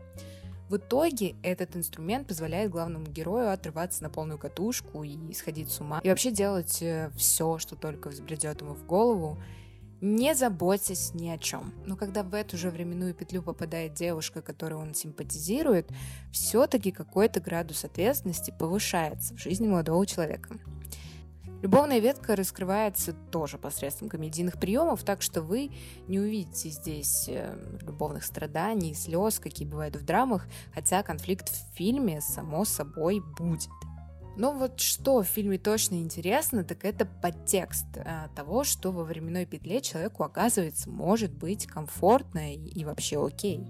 C: В итоге этот инструмент позволяет главному герою отрываться на полную катушку и сходить с ума. И вообще делать все, что только взбредет ему в голову, не заботясь ни о чем. Но когда в эту же временную петлю попадает девушка, которой он симпатизирует, все-таки какой-то градус ответственности повышается в жизни молодого человека. Любовная ветка раскрывается тоже посредством комедийных приемов, так что вы не увидите здесь э, любовных страданий, слез, какие бывают в драмах, хотя конфликт в фильме, само собой, будет. Но вот что в фильме точно интересно, так это подтекст а, того, что во временной петле человеку, оказывается, может быть комфортно и вообще окей.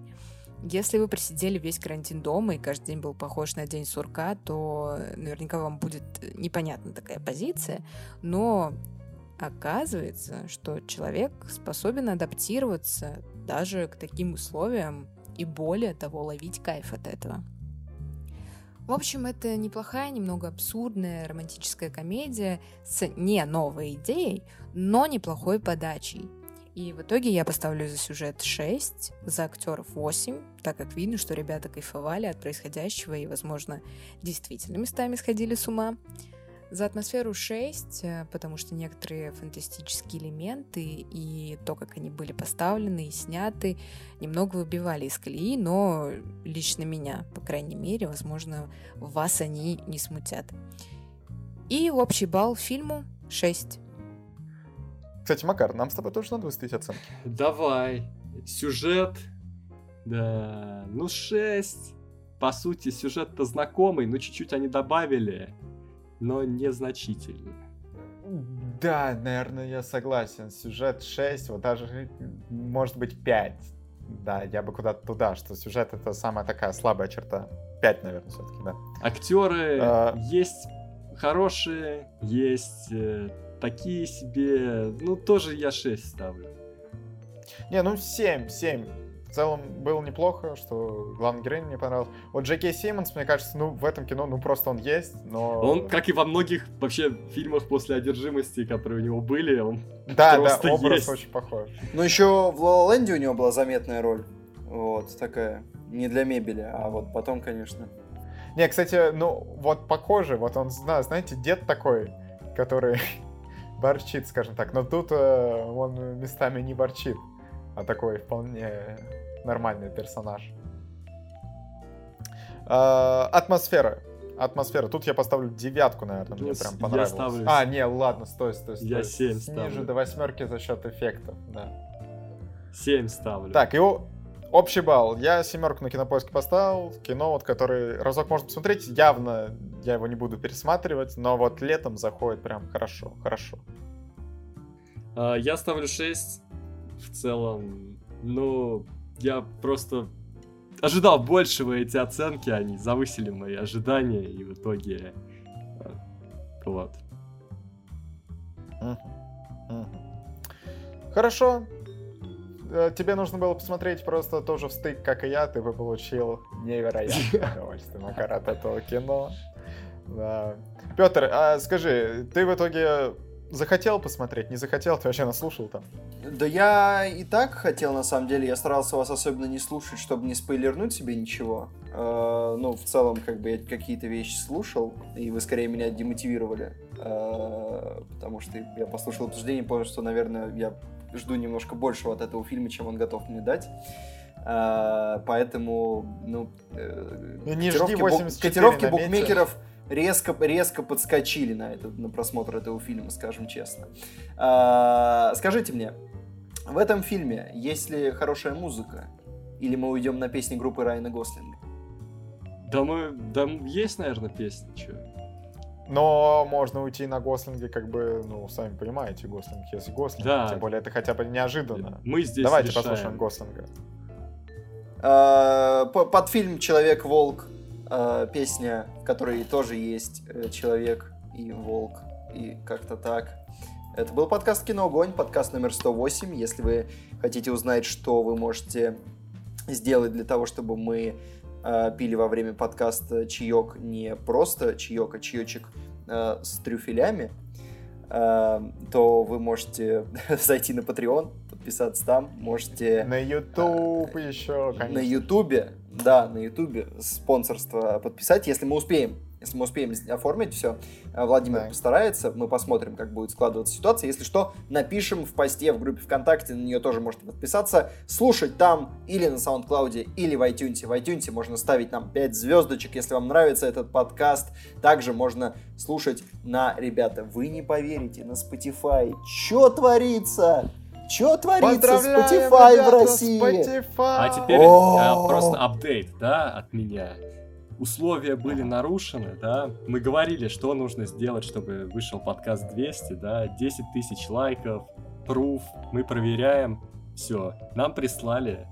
C: Если вы просидели весь карантин дома и каждый день был похож на день сурка, то наверняка вам будет непонятна такая позиция, но оказывается, что человек способен адаптироваться даже к таким условиям и более того ловить кайф от этого. В общем, это неплохая, немного абсурдная романтическая комедия с не новой идеей, но неплохой подачей. И в итоге я поставлю за сюжет 6, за актеров 8, так как видно, что ребята кайфовали от происходящего и, возможно, действительно местами сходили с ума. За атмосферу 6, э, потому что некоторые фантастические элементы и то, как они были поставлены и сняты, немного выбивали из колеи, но лично меня, по крайней мере, возможно, вас они не смутят. И общий балл фильму 6.
B: Кстати, Макар, нам с тобой тоже надо выставить оценки.
D: Давай. Сюжет. Да, ну 6. По сути, сюжет-то знакомый, но чуть-чуть они добавили, но незначительно.
B: Да, наверное, я согласен. Сюжет 6, вот даже, может быть, 5. Да, я бы куда-то туда, что сюжет это самая такая слабая черта. 5, наверное, все-таки, да.
D: Актеры
B: А.
D: есть хорошие, есть э, такие себе. Ну, тоже я 6 ставлю.
B: Не, ну 7, 7. В целом было неплохо, что главный герой мне понравился. Вот Джеки Симмонс, мне кажется, ну в этом кино, ну просто он есть, но...
D: Он, как и во многих вообще фильмах после одержимости, которые у него были, он
B: Да, да, образ
D: есть.
B: очень похож.
A: Ну, еще в La La Land у него была заметная роль. Вот, такая. Не для мебели, а вот потом, конечно.
B: Не, кстати, ну вот похоже, вот он, зна- знаете, дед такой, который борчит, скажем так, но тут э, он местами не борчит, а такой вполне нормальный персонаж. А, атмосфера. Атмосфера. Тут я поставлю девятку, наверное, мне
D: Ну,
B: прям
D: я
B: понравилось.
D: ставлю
B: А, не, ладно, стой, стой, стой.
D: Я семь ставлю.
B: до восьмерки за счет эффектов, да.
D: 7 ставлю.
B: Так, и общий балл. Я семерку на кинопоиске поставил. Кино, вот, который разок можно посмотреть, явно я его не буду пересматривать, но вот летом заходит прям хорошо, хорошо.
D: А, я ставлю 6. В целом, ну, я просто ожидал большего эти оценки, они завысили мои ожидания, и в итоге... а, Вот.
B: Хорошо. Э, Тебе нужно было посмотреть просто тоже в стык, как и я, ты бы получил невероятное удовольствие, Макар, от этого кино. Да. Петр, а скажи, ты в итоге захотел посмотреть, не захотел, ты вообще наслушал там?
A: Да я и так хотел, на самом деле. Я старался вас особенно не слушать, чтобы не спойлернуть себе ничего. Э, ну, в целом, как бы я какие-то вещи слушал, и вы скорее меня демотивировали. Э, потому что я послушал обсуждение и понял, что, наверное, я жду немножко большего от этого фильма, чем он готов мне дать. Э, поэтому, ну... э,
B: Ну, не жди
A: котировки бу-
B: 84
A: Котировки
B: на мете.
A: Резко, резко подскочили на, этот, на просмотр этого фильма, скажем честно. А, скажите мне, в этом фильме есть ли хорошая музыка? Или мы уйдем на песни группы Райана Гослинга?
D: Да мы... Да есть, наверное, песня, чё?
B: Но можно уйти на Гослинге, как бы, ну, сами понимаете, Гослинг есть Гослинг.
D: Да.
B: Тем более это хотя бы неожиданно.
D: Мы здесь
B: Давайте
D: решаем.
B: послушаем Гослинга.
A: А, по- под фильм «Человек-волк» а, песня, в которой тоже есть э, человек и волк, и как-то так. Это был подкаст «Кино Огонь», подкаст номер 108. Если вы хотите узнать, что вы можете сделать для того, чтобы мы а, пили во время подкаста чаек не просто чаек, а чаечек а, с трюфелями, а, то вы можете зайти на Patreon, подписаться там, можете...
B: На YouTube еще, конечно.
A: На Ютубе, да, на Ютубе спонсорство подписать, если мы успеем. Если мы успеем оформить все, Владимир
B: Да.
A: постарается, мы посмотрим, как будет складываться ситуация. Если что, напишем в посте в группе ВКонтакте, на нее тоже можете подписаться, слушать там или на SoundCloud, или в iTunes. В iTunes можно ставить нам 5 звездочек, если вам нравится этот подкаст. Также можно слушать на, ребята, вы не поверите, на Spotify. Чё творится? Чё творится с Spotify в России?
B: Spotify!
D: А теперь э, просто апдейт, да, от меня. Условия были нарушены, да. Мы говорили, что нужно сделать, чтобы вышел подкаст 200, да. 10 тысяч лайков, пруф, мы проверяем. Все, нам прислали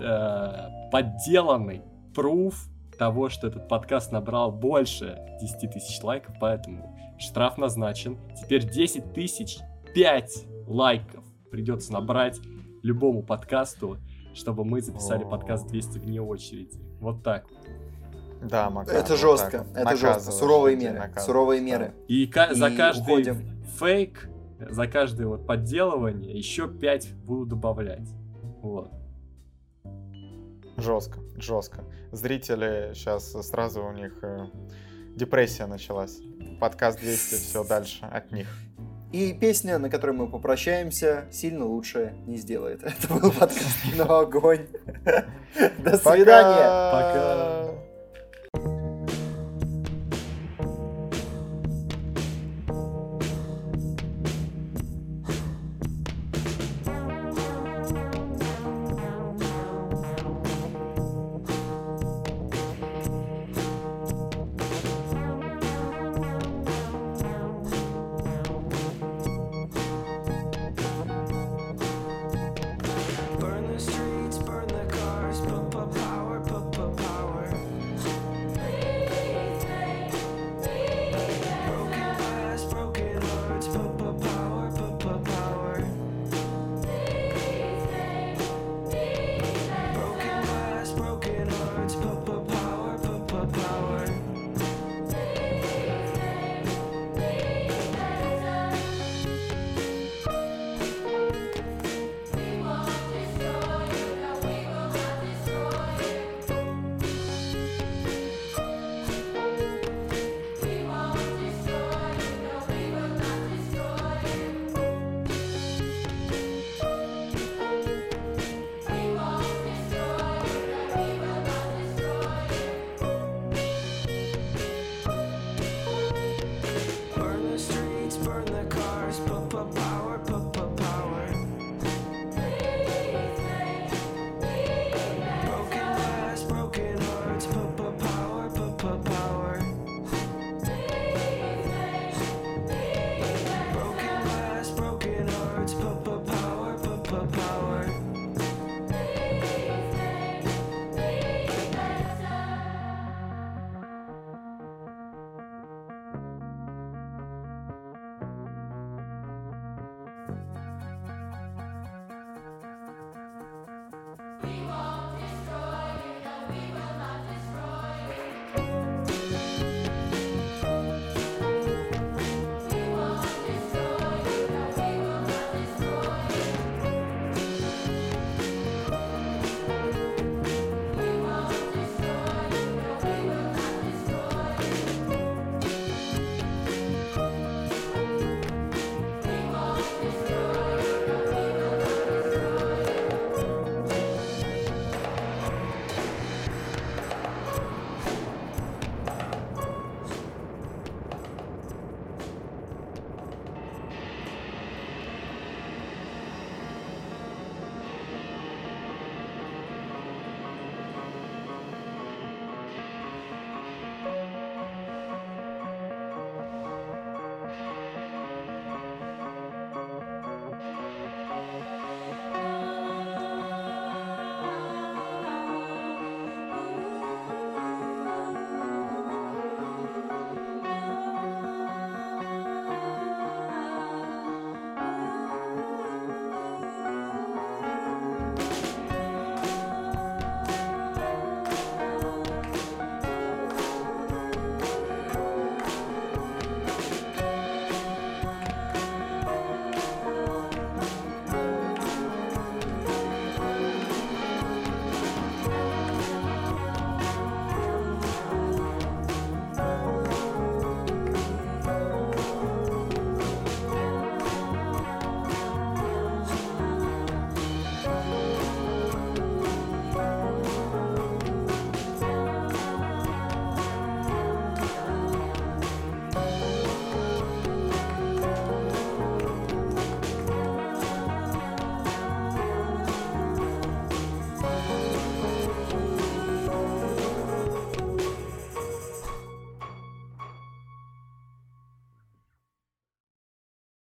D: э, подделанный пруф того, что этот подкаст набрал больше 10 тысяч лайков, поэтому штраф назначен. Теперь 10 тысяч 5 лайков придется набрать любому подкасту, чтобы мы записали подкаст 200 вне очереди. Вот так. вот.
B: Да, Макар,
A: Это жестко,
B: вот.
A: это жестко. Суровые меры, суровые меры.
D: И, за каждый
A: уходим.
D: фейк, за каждое вот подделывание еще 5 буду добавлять. Вот.
B: Жестко, жестко. Зрители сейчас сразу у них э, депрессия началась. Подкаст 200, все дальше от них.
A: И песня, на которой мы попрощаемся, сильно лучше не сделает. Это был подкаст «Кино Огонь». До свидания.
D: Пока.